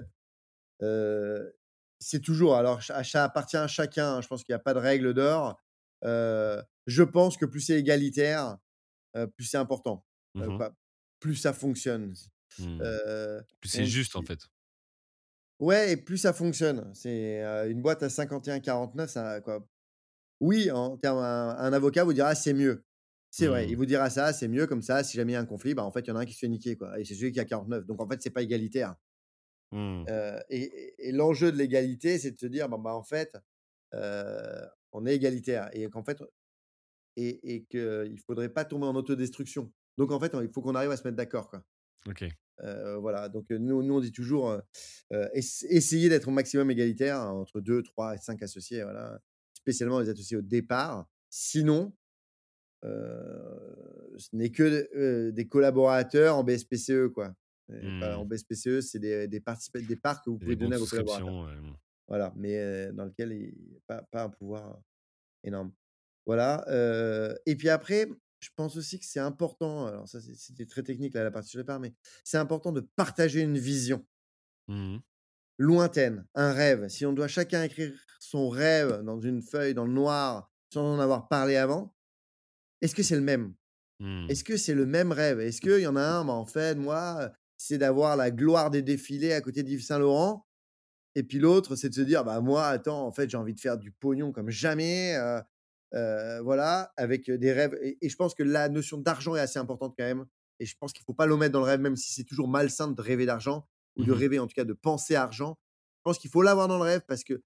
c'est toujours alors ça appartient à chacun, hein, je pense qu'il y a pas de règle d'or. Je pense que plus c'est égalitaire, plus c'est important. Mmh plus ça fonctionne. Mmh. Plus c'est juste, en fait. ouais et plus ça fonctionne. C'est, une boîte à 51-49, ça quoi oui, en termes un un avocat vous dira: «C'est mieux». C'est vrai, il Mmh. vous dira ça: «C'est mieux comme ça, si jamais il y a un conflit, bah, en fait, il y en a un qui se fait niquer, quoi et c'est celui qui a 49». Donc en fait, c'est pas égalitaire. Mmh. Heu et et et l'enjeu de l'égalité, c'est de se dire: «Bon, bah, en fait, heu, on est égalitaire» et qu'en fait et et qu'il faudrait pas tomber en autodestruction. Donc en fait, il faut qu'on arrive à se mettre d'accord, quoi. OK. Heu, voilà, donc nous nous, on dit toujours, heu heu, ess essayez d'être au maximum égalitaire hein, entre 2, 3 et 5 associés, voilà, spécialement les associés au départ. Sinon ce n'est que, des collaborateurs en BSPCE, quoi et pas Mmh. en BSPCE, c'est des des des parts que vous pouvez donner à vos collaborateurs. ouais, mmh. Voilà, mais dans lequel il pas pas un pouvoir énorme. Voilà, et puis après, je pense aussi que c'est important, alors ça, c'était très technique, là, la partie sur les parts, mais c'est important de partager une vision Mmh mh. lointaine, un rêve. Si on doit chacun écrire son rêve dans une feuille, dans le noir, sans en avoir parlé avant, est-ce que c'est le même? Mmh. Est-ce que c'est le même rêve? Est-ce qu'il y en a un, bah, en fait, moi, c'est d'avoir la gloire des défilés à côté d'Yves Saint Laurent et puis l'autre, c'est de se dire: «Bah, moi, attends, en fait, j'ai envie de faire du pognon comme jamais», heu heu, voilà, avec, heu, des rêves et et je pense que la notion d'argent est assez importante quand même et je pense qu'il faut pas l'omettre dans le rêve, même si c'est toujours malsain de rêver d'argent ou de Mmh mh. rêver, en tout cas, de penser argent. Je pense qu'il faut l'avoir dans le rêve parce que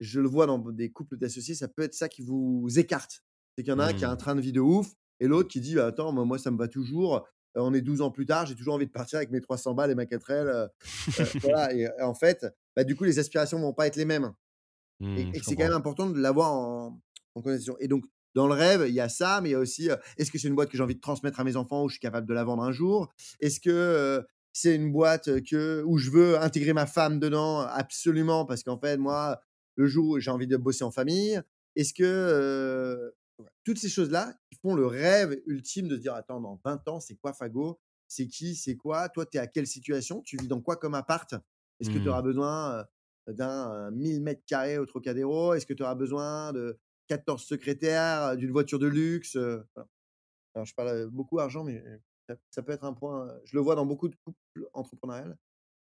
je le vois dans des couples d'associés, ça peut être ça qui vous écarte. C'est qu'il y en a un qui a un Mmh. train de vie de ouf et l'autre qui dit: «Bah, attends, moi moi ça me va toujours, on est 12 ans plus tard, j'ai toujours envie de partir avec mes 300 balles et ma 4L», heu heu, voilà et et en fait, bah, du coup, les aspirations vont pas être les mêmes et Mmh, et c'est quand même important de l'avoir en en connaissance et donc dans le rêve, il y a ça, mais il y a aussi, est-ce que c'est une boîte que j'ai envie de transmettre à mes enfants où je suis capable de la vendre un jour? Est-ce que, c'est une boîte, que où je veux intégrer ma femme dedans? Absolument, parce qu'en fait, moi, le jour où j'ai envie de bosser en famille. Est-ce que, toutes ces choses-là font le rêve ultime de se dire: «Attends, dans 20 ans, c'est quoi Fago? C'est qui? C'est quoi? Toi, tu es à quelle situation? Tu vis dans quoi comme appart? Est-ce que tu Mmh. auras besoin, d'un 1000 mètres carrés au Trocadéro? Est-ce que tu auras besoin de 14 secrétaires, d'une voiture de luxe? Voilà. Alors je parle, beaucoup argent, mais ça ça peut être un point, je le vois dans beaucoup de couples entrepreneuriales,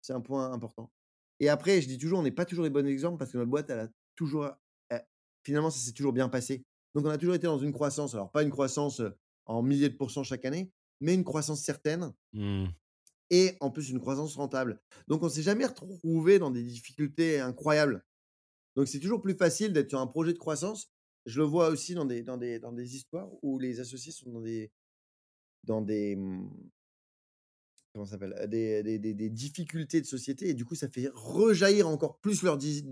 c'est un point important. Et après, je dis toujours, on n'est pas toujours les bons exemples parce que notre boîte, elle a toujours elle finalement, ça s'est toujours bien passé. Donc on a toujours été dans une croissance, alors pas une croissance, en milliers de pourcents chaque année, mais une croissance certaine Mmh. et en plus une croissance rentable. Donc on s'est jamais retrouvé dans des difficultés incroyables. Donc c'est toujours plus facile d'être sur un projet de croissance. Je le vois aussi dans des dans des dans des histoires où les associés sont dans des dans des, mmh, comment s'appelle? Des des des difficultés de société et du coup, ça fait rejaillir encore plus leurs dis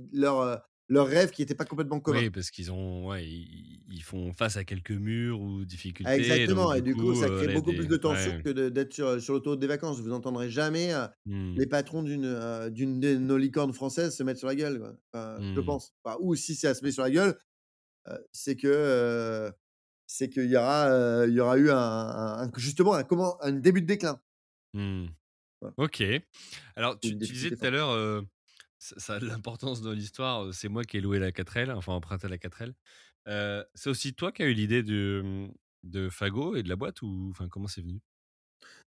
leurs rêves qui étaient pas complètement communs. Oui, parce qu'ils ont ouais, ils ils font face à quelques murs ou Ah difficultés, donc exactement et du coup, coup, ça heu, crée beaucoup plus de tension ouais. que d'être sur, sur l'autoroute des vacances. Vous entendrez jamais, Mmh. les patrons d'une, heu, d'une de nos licornes françaises se mettre sur la gueule, quoi. Enfin, je Mmh. pense. Enfin, ou si ça se met sur la gueule, c'est que, c'est qu'il y aura, il y aura eu un justement un comment un début de déclin. Mmh. OK. Alors tu disais tout à l'heure, heu, ça ça a de l'importance dans l'histoire, c'est moi qui ai loué la 4L, enfin emprunté la 4L. Heu, c'est aussi toi qui as eu l'idée de, mmh, de Fago et de la boîte ou enfin comment c'est venu?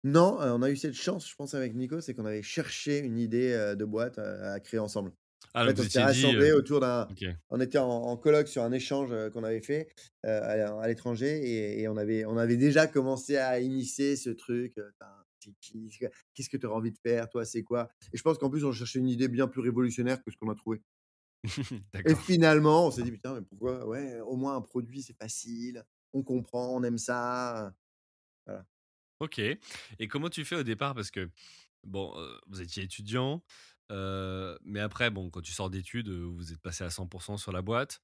Non, on a eu cette chance, je pense, avec Nico, c'est qu'on avait cherché une idée, de boîte, à créer ensemble. Ah En donc fait, on s'était rassemblés autour d'un on était en en coloc sur un échange, qu'on avait fait, à à l'étranger et et on avait on avait déjà commencé à immiscer ce truc, enfin, qui? Qu'est-ce que tu aurais envie de faire, toi, c'est quoi? Et je pense qu'en plus, on cherchait une idée bien plus révolutionnaire que ce qu'on a trouvé. <laughs> Et finalement, on s'est dit: «Putain, mais pourquoi? Ouais, au moins un produit, c'est facile, on comprend, on aime ça», voilà. OK et comment tu fais au départ? Parce que bon, vous étiez étudiant, mais après bon, quand tu sors d'études, vous êtes passé à 100% sur la boîte.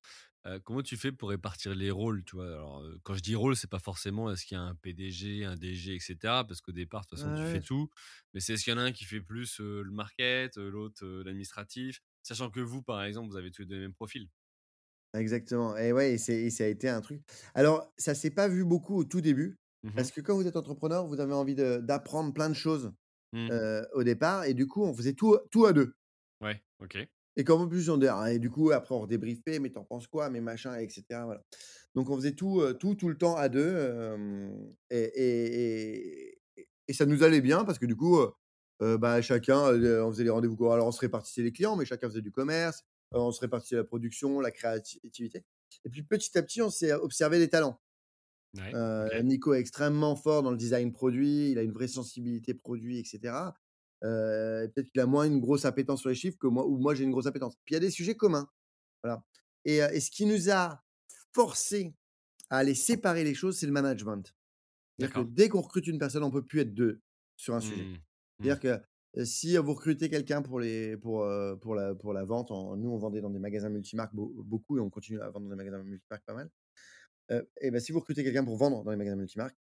Comment tu fais pour répartir les rôles, tu vois? Alors, quand je dis rôle, c'est pas forcément est-ce qu'il y a un PDG, un DG et cetera? Parce qu'au départ, de toute façon, tu fais Ouais, tout. Mais c'est est-ce qu'il y en a un qui fait plus, le market, l'autre, l'administratif? Sachant que vous, par exemple, vous avez tous les 2 les mêmes profils. Exactement et ouais et c'est et ça a été un truc alors ça s'est pas vu beaucoup au tout début, Mmh parce que quand vous êtes entrepreneur, vous avez envie de d'apprendre plein de choses, Mmh. au départ et du coup, on faisait tout tout à 2 Ouais, OK. Et comme en plus on dé et du coup après on redébriefait: «Mais tu en penses quoi? Mais machin» et cetera, voilà. Donc on faisait tout, tout, tout le temps à 2 hem et et et et ça nous allait bien parce que du coup, bah, chacun, on faisait les rendez-vous alors on se répartissait les clients, mais chacun faisait du commerce, on se répartissait la production, la créativité et puis petit à petit, on s'est observé des talents. Ouais, Nico est extrêmement fort dans le design produit, il a une vraie sensibilité produit et peut-être qu'il a moins une grosse appétence sur les chiffres que moi ou moi j'ai une grosse appétence. Puis il y a des sujets communs, voilà et ce qui nous a forcés à aller séparer les choses, c'est le management. C'est-à-dire que dès qu'on recrute une personne, on peut plus être 2 sur un sujet. Mmh. Mmh. C'est-à-dire que, si vous recrutez quelqu'un pour les pour, pour la pour la vente en nous on vendait dans des magasins multimarques beau beaucoup et on continue à vendre dans des magasins multimarques pas mal. Et bah, si vous recrutez quelqu'un pour vendre dans les magasins multimarques,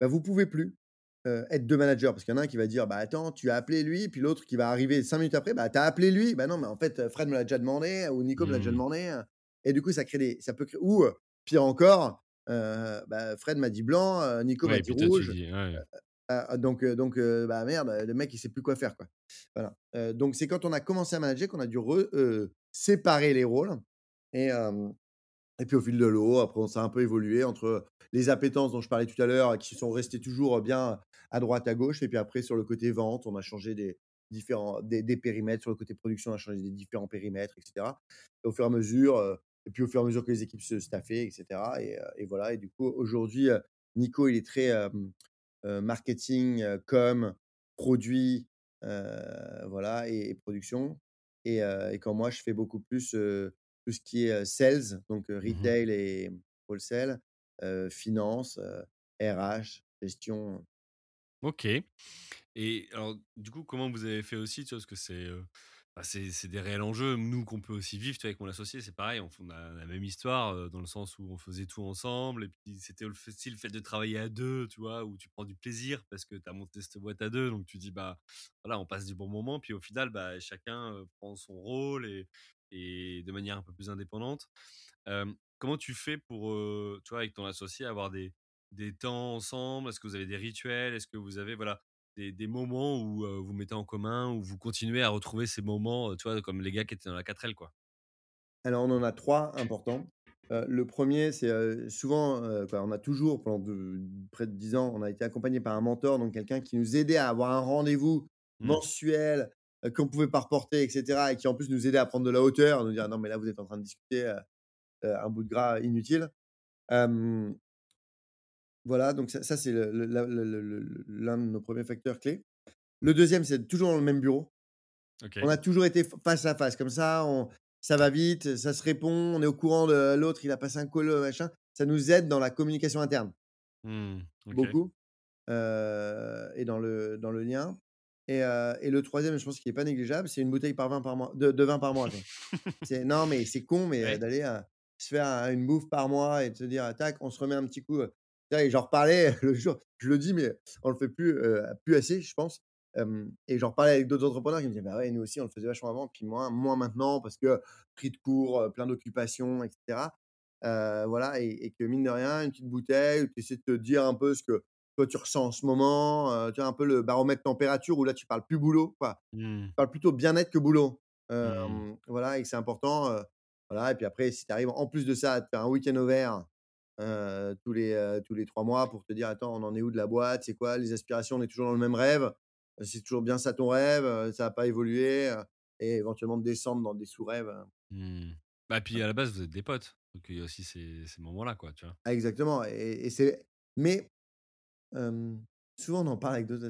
bah, vous pouvez plus, heu, être 2 managers parce qu'il y en a un qui va dire: «Bah, attends, tu as appelé lui», puis l'autre qui va arriver 5 minutes après: «Bah, tu as appelé lui». «Bah, non, mais en fait, Fred me l'a déjà demandé ou Nico me l'a déjà Mmh. demandé», heu et du coup ça crée des ça peut créer ou, pire encore, heu, bah, Fred m'a dit blanc, heu, Nico m'a Ouais dit rouge, ouais. heu, donc donc bah, merde, le mec il sait plus quoi faire, quoi. Voilà, donc c'est quand on a commencé à manager qu'on a dû séparer les rôles et et puis au fil de l'eau, après on s'est un peu évolué entre les appétences dont je parlais tout à l'heure, qui sont restées toujours bien à droite, à gauche et puis après sur le côté vente, on a changé des différents des périmètres. Sur le côté production, on a changé des différents périmètres et cetera. Et au fur et à mesure, et puis au fur et à mesure que les équipes se staffaient et cetera et voilà et du coup aujourd'hui, Nico il est très, marketing, com, produit, voilà et production et quand moi je fais beaucoup plus, tout ce qui est, sales, donc Mmh retail et wholesale, heu, finance, RH, gestion. OK et alors, du coup, comment vous avez fait aussi, tu vois? Parce que c'est, bah, c'est des réels enjeux, nous, qu'on peut aussi vivre, tu vois? Avec mon associé, c'est pareil, on a la même histoire, dans le sens où on faisait tout ensemble et puis c'était aussi le fait de travailler à 2, tu vois? Où tu prends du plaisir parce que tu as monté cette boîte à 2, donc tu dis: «Bah, voilà, on passe du bon moment», puis au final, bah, chacun, prend son rôle et et de manière un peu plus indépendante. Comment tu fais pour, tu vois, avec ton associé, avoir des des temps ensemble? Est-ce que vous avez des rituels? Est-ce que vous avez, voilà, des des moments où, vous mettez en commun, où vous continuez à retrouver ces moments, tu vois, comme les gars qui étaient dans la 4L, quoi? Alors on en a 3 importants. Le premier c'est, souvent, on a toujours pendant de près de 10 ans, on a été accompagné par un mentor, donc quelqu'un qui nous aidait à avoir un rendez-vous Mmh. mensuel, qu'on pouvait pas reporter et cetera et qui en plus nous aidait à prendre de la hauteur, à nous dire: «Non mais là vous êtes en train de discuter, heu heu, un bout de gras inutile». Voilà donc ça ça c'est l'un de nos premiers facteurs clés. Le deuxième, c'est toujours dans le même bureau. On a toujours été face à face comme ça, on ça va vite, ça se répond, on est au courant de l'autre, il a passé un call, machin. Ça nous aide dans la communication interne. Mmh. Beaucoup, et dans le dans le lien et heu et le troisième, je pense qu'il est pas négligeable, c'est une bouteille par vin par mois de de vin par mois. <laughs> C'est non, mais c'est con, mais Ouais. d'aller, heu, se faire un une bouffe par mois et de se dire: «Tac, on se remet un petit coup», et j'en reparlais <laughs> l'autre jour, je le dis, mais on le fait plus, plus assez, je pense, et j'en reparlais avec d'autres entrepreneurs qui me disaient: «Bah ouais, nous aussi, on le faisait vachement avant, puis moins moins maintenant parce que pris de court, heu, plein d'occupations et cetera». Heu, voilà et et que mine de rien, une petite bouteille tu essaies de te dire un peu ce que toi tu ressens en ce moment, heu, tu vois un peu le baromètre température où là tu parles plus boulot, quoi. Mmh. Tu parles plutôt bien-être que boulot. Mmh. Voilà et que c'est important, voilà et puis après si tu arrives en plus de ça à te faire un week-end au vert, tous les, tous les 3 mois pour te dire: «Attends, on en est où de la boîte? C'est quoi les aspirations? On est toujours dans le même rêve? C'est toujours bien ça ton rêve? Ça a pas évolué?» et éventuellement de descendre dans des sous-rêves, Mmh. Bah, puis à la base, vous êtes des potes, donc il y a aussi ces ces moments-là, quoi, tu vois? Ah exactement et et c'est mais souvent on en parle avec d'autres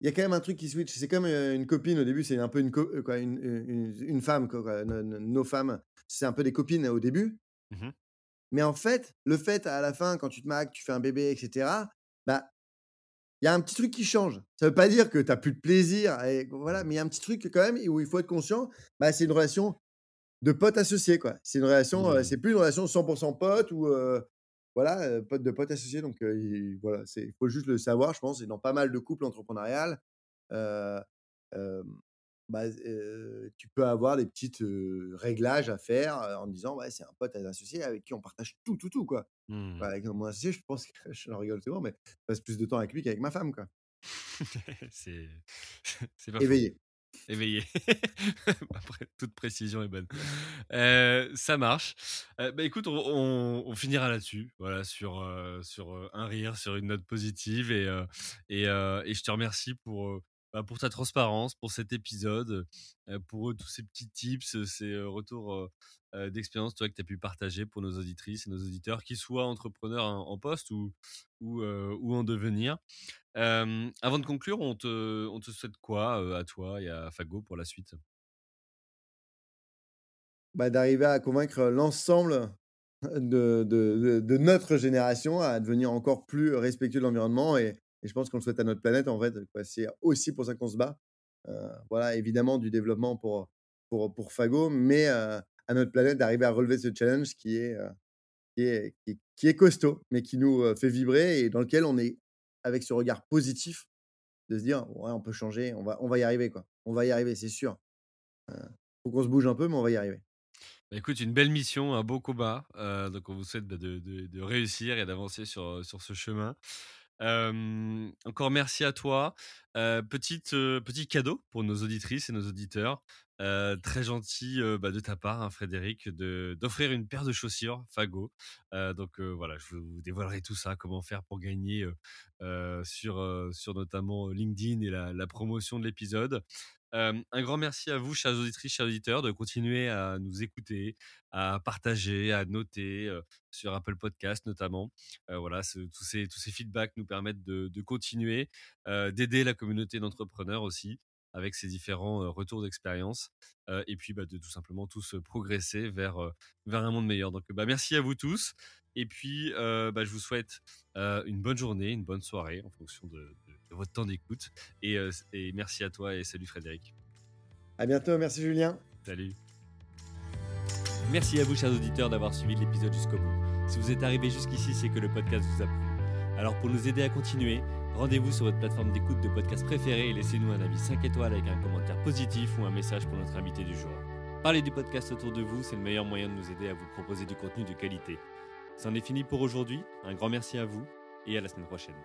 il y a quand même un truc qui switch, c'est comme, une copine au début, c'est un peu une quoi, une une une femme quoi quoi, no no nos femmes, c'est un peu des copines au début, Mmh mais en fait, le fait à la fin quand tu te que tu fais un bébé et cetera, bah, il y a un petit truc qui change. Ça veut pas dire que tu as plus de plaisir et voilà, Mmh. mais il y a un petit truc quand même où il faut être conscient, bah, c'est une relation de potes associés quoi. C'est une relation, Mmh. c'est plus une relation 100 pote ou, heu, voilà, pote de potes associés donc, il voilà, c'est faut juste le savoir je pense et dans pas mal de couples entrepreneuriales, bah, tu peux avoir des petites, réglages à faire, en disant: «Ouais, c'est un pote associé avec qui on partage tout, tout, tout quoi». Mmh. Avec mon associé, je pense que <laughs> je rigole souvent, mais je passe plus de temps avec lui qu'avec ma femme quoi. <laughs> C'est. <laughs> Éveillé. Éveillé. <laughs> Après, toute précision est bonne. Heu, ça marche. Heu, bah, écoute, on finira là-dessus, voilà, sur, heu, sur, un rire, sur une note positive et et et je te remercie pour, bah, pour ta transparence, pour cet épisode, pour, tous ces petits tips, ces, retours, d'expérience, que tu as pu partager pour nos auditrices et nos auditeurs, qu'ils soient entrepreneurs en poste ou ou, en devenir. Avant de conclure, on te on te souhaite quoi, à toi et à Fago pour la suite? Bah, d'arriver à convaincre l'ensemble de de de notre génération à devenir encore plus respectueux de l'environnement et et je pense qu'on le souhaite à notre planète, en fait. C'est aussi pour ça qu'on se bat. Voilà, évidemment du développement pour, pour, pour Fago, mais à notre planète d'arriver à relever ce challenge qui est, qui est qui est costaud, mais qui nous, fait vibrer et dans lequel on est avec ce regard positif de se dire: «Ouais, on peut changer, on va on va y arriver, quoi. On va y arriver, c'est sûr. Faut qu'on se bouge un peu, mais on va y arriver». Bah, écoute, une belle mission, un beau combat, donc on vous souhaite, bah, de de réussir et d'avancer sur, sur ce chemin. Encore merci à toi. Heu, petite, petit cadeau pour nos auditrices et nos auditeurs. Très gentil, bah, de ta part, hein, Frédéric, d'offrir une paire de chaussures Fago. Donc, voilà, je vous dévoilerai tout ça, comment faire pour gagner, sur, sur notamment, LinkedIn et la promotion de l'épisode. Un grand merci à vous, chères auditrices, chers auditeurs, de continuer à nous écouter, à partager, à noter, sur Apple Podcast notamment. Voilà, tous ces tous ces feedbacks nous permettent de continuer, d'aider la communauté d'entrepreneurs aussi, avec ces différents, retours d'expérience, et puis, bah, de tout simplement tous, progresser vers, vers un monde meilleur. Donc, bah, merci à vous tous et puis, bah, je vous souhaite, une bonne journée, une bonne soirée en fonction de de votre temps d'écoute et heu, et merci à toi et salut Frédéric. À bientôt, merci Julien. Salut. Merci à vous, chers auditeurs, d'avoir suivi l'épisode jusqu'au bout. Si vous êtes arrivé jusqu'ici, c'est que le podcast vous a plu. Alors, pour nous aider à continuer, rendez-vous sur votre plateforme d'écoute de podcast préférée et laissez-nous un avis 5 étoiles avec un commentaire positif ou un message pour notre invité du jour. Parlez du podcast autour de vous, c'est le meilleur moyen de nous aider à vous proposer du contenu de qualité. C'en est fini pour aujourd'hui. Un grand merci à vous et à la semaine prochaine.